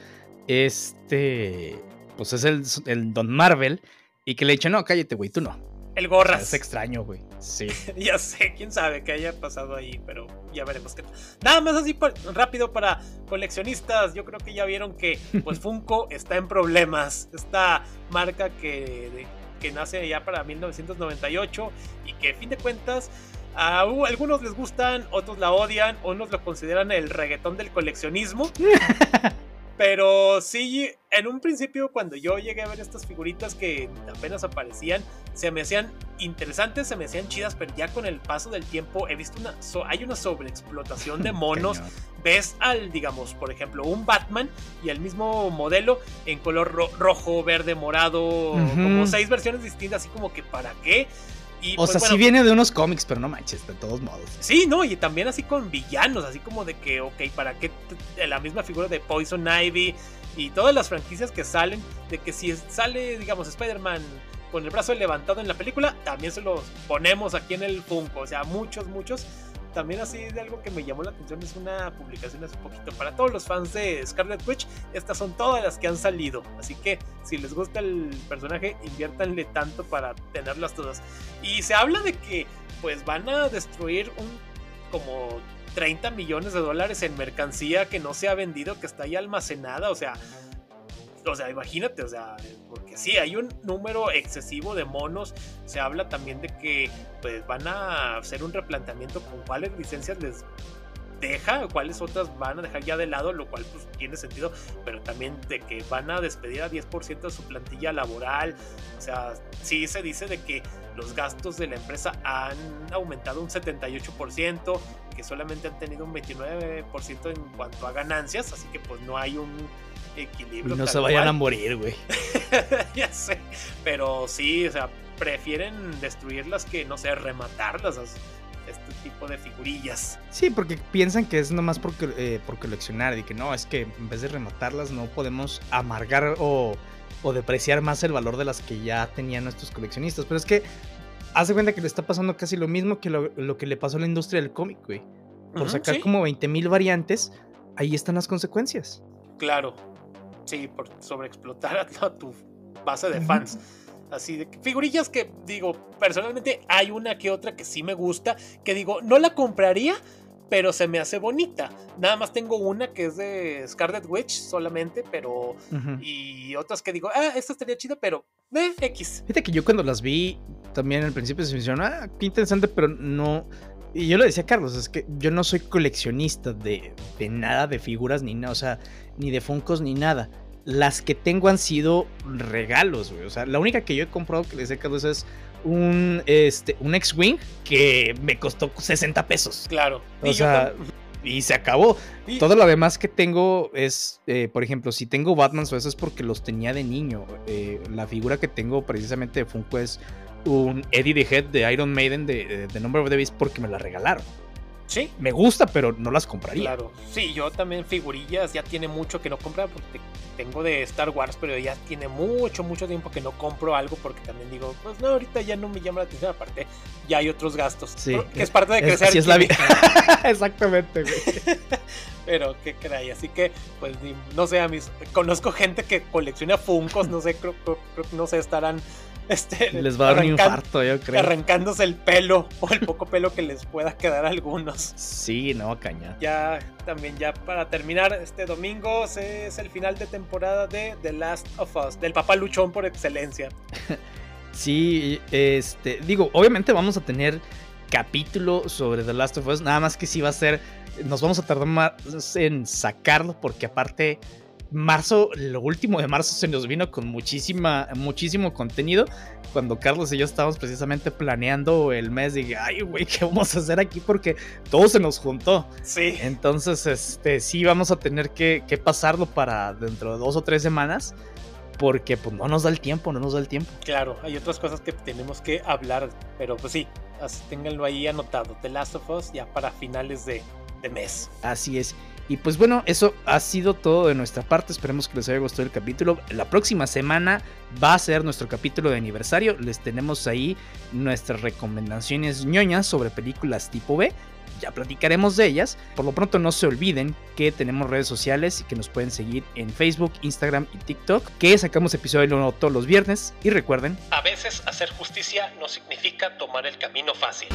este. Pues es el, el Don Marvel. Y que le eche, no, cállate, güey, tú no. El gorras. es extraño, güey. Sí. *laughs* ya sé, quién sabe qué haya pasado ahí, pero ya veremos qué. Nada más así rápido para coleccionistas. Yo creo que ya vieron que pues *laughs* Funko está en problemas. Esta marca que que nace ya para 1998 y que a fin de cuentas a algunos les gustan, otros la odian, unos lo consideran el reggaetón del coleccionismo. *laughs* Pero sí, en un principio cuando yo llegué a ver estas figuritas que apenas aparecían, se me hacían interesantes, se me hacían chidas, pero ya con el paso del tiempo he visto una, hay una sobreexplotación de *laughs* monos. Ves al, digamos, por ejemplo, un Batman y el mismo modelo en color rojo, verde, morado, como seis versiones distintas, así como que para qué. O pues, sea, sí viene de unos cómics, pero no manches, de todos modos. Sí, no, y también así con villanos, así como de que, ok, ¿para qué la misma figura de Poison Ivy y todas las franquicias que salen? De que si sale, digamos, Spider-Man con el brazo levantado en la película, también se los ponemos aquí en el Funko. O sea, muchos, muchos. También así de algo que me llamó la atención es una publicación hace poquito para todos los fans de Scarlet Witch. Estas son todas las que han salido. Así que si les gusta el personaje, inviértanle tanto para tenerlas todas. Y se habla de que pues van a destruir un como 30 millones de dólares en mercancía que no se ha vendido, que está ahí almacenada. O sea, o sea, imagínate, o sea, porque sí, hay un número excesivo de monos. Se habla también de que pues van a hacer un replanteamiento con cuáles licencias les deja, cuáles otras van a dejar ya de lado, lo cual pues tiene sentido, pero también de que van a despedir a 10% de su plantilla laboral. O sea, sí se dice de que los gastos de la empresa han aumentado un 78%, que solamente han tenido un 29% en cuanto a ganancias, así que pues no hay un equilibrio. no se vayan a morir, güey. *laughs* ya sé, pero sí, o sea, prefieren destruirlas que, no sé, rematarlas. Este tipo de figurillas. Sí, porque piensan que es nomás por, eh, por coleccionar y que no, es que en vez de rematarlas no podemos amargar o, o depreciar más el valor de las que ya tenían nuestros coleccionistas. Pero es que hace cuenta que le está pasando casi lo mismo que lo, que le pasó a la industria del cómic, güey. Por sacar como 20.000 variantes, ahí están las consecuencias. Claro, Sí, por sobreexplotar a tu base de fans. Así de figurillas que digo, personalmente hay una que otra que sí me gusta, que digo, no la compraría, pero se me hace bonita. Nada más tengo una que es de Scarlet Witch solamente, pero. Y otras que digo, ah, esta estaría chida, pero. Eh, X. Fíjate que yo cuando las vi, también al principio se me hicieron, ah, qué interesante, pero no. Y yo lo decía Carlos, es que yo no soy coleccionista de, de nada, de figuras ni nada, o sea, ni de Funkos ni nada. Las que tengo han sido regalos, güey. O sea, la única que yo he comprado que les he Carlos es un, este, un X-Wing que me costó 60 pesos. Claro. O sea, y se acabó. Todo lo demás que tengo es, eh, por ejemplo, si tengo Batman, eso es porque los tenía de niño. Eh, la figura que tengo precisamente de Funko es un Eddie the Head de Iron Maiden de, de Number of the Beast porque me la regalaron. Sí. Me gusta, pero no las compraría. Claro. Sí, yo también figurillas ya tiene mucho que no comprar porque tengo de Star Wars, pero ya tiene mucho, mucho tiempo que no compro algo porque también digo, pues no, ahorita ya no me llama la atención. Aparte, ya hay otros gastos. Sí. Que es parte de crecer. así es la vida. *laughs* Exactamente, güey. *laughs* pero qué caray. Así que, pues, no sé, a mis. Conozco gente que colecciona Funcos, no sé, creo, creo, no sé, estarán este, les va a dar un infarto, yo creo. Arrancándose el pelo o el poco pelo que les pueda quedar a algunos. Sí, no, caña. Ya, también ya para terminar, este domingo es el final de temporada de The Last of Us, del papá luchón por excelencia. *laughs* sí, este, digo, obviamente vamos a tener capítulo sobre The Last of Us, nada más que sí va a ser, nos vamos a tardar más en sacarlo porque aparte marzo, lo último de marzo se nos vino con muchísima, muchísimo contenido. Cuando Carlos y yo estábamos precisamente planeando el mes, dije, ay, güey, ¿qué vamos a hacer aquí? Porque todo se nos juntó. Sí. Entonces, este, sí, vamos a tener que, pasarlo para dentro de dos o tres semanas. porque pues no nos da el tiempo, no nos da el tiempo. Claro, hay otras cosas que tenemos que hablar, pero pues sí, ténganlo ahí anotado, The Last of Us ya para finales de, de mes. Así es. Y pues bueno, eso ha sido todo de nuestra parte. Esperemos que les haya gustado el capítulo. La próxima semana va a ser nuestro capítulo de aniversario. Les tenemos ahí nuestras recomendaciones ñoñas sobre películas tipo B. Ya platicaremos de ellas. Por lo pronto no se olviden que tenemos redes sociales y que nos pueden seguir en Facebook, Instagram y TikTok. Que sacamos episodio todos los viernes. Y recuerden, a veces hacer justicia no significa tomar el camino fácil.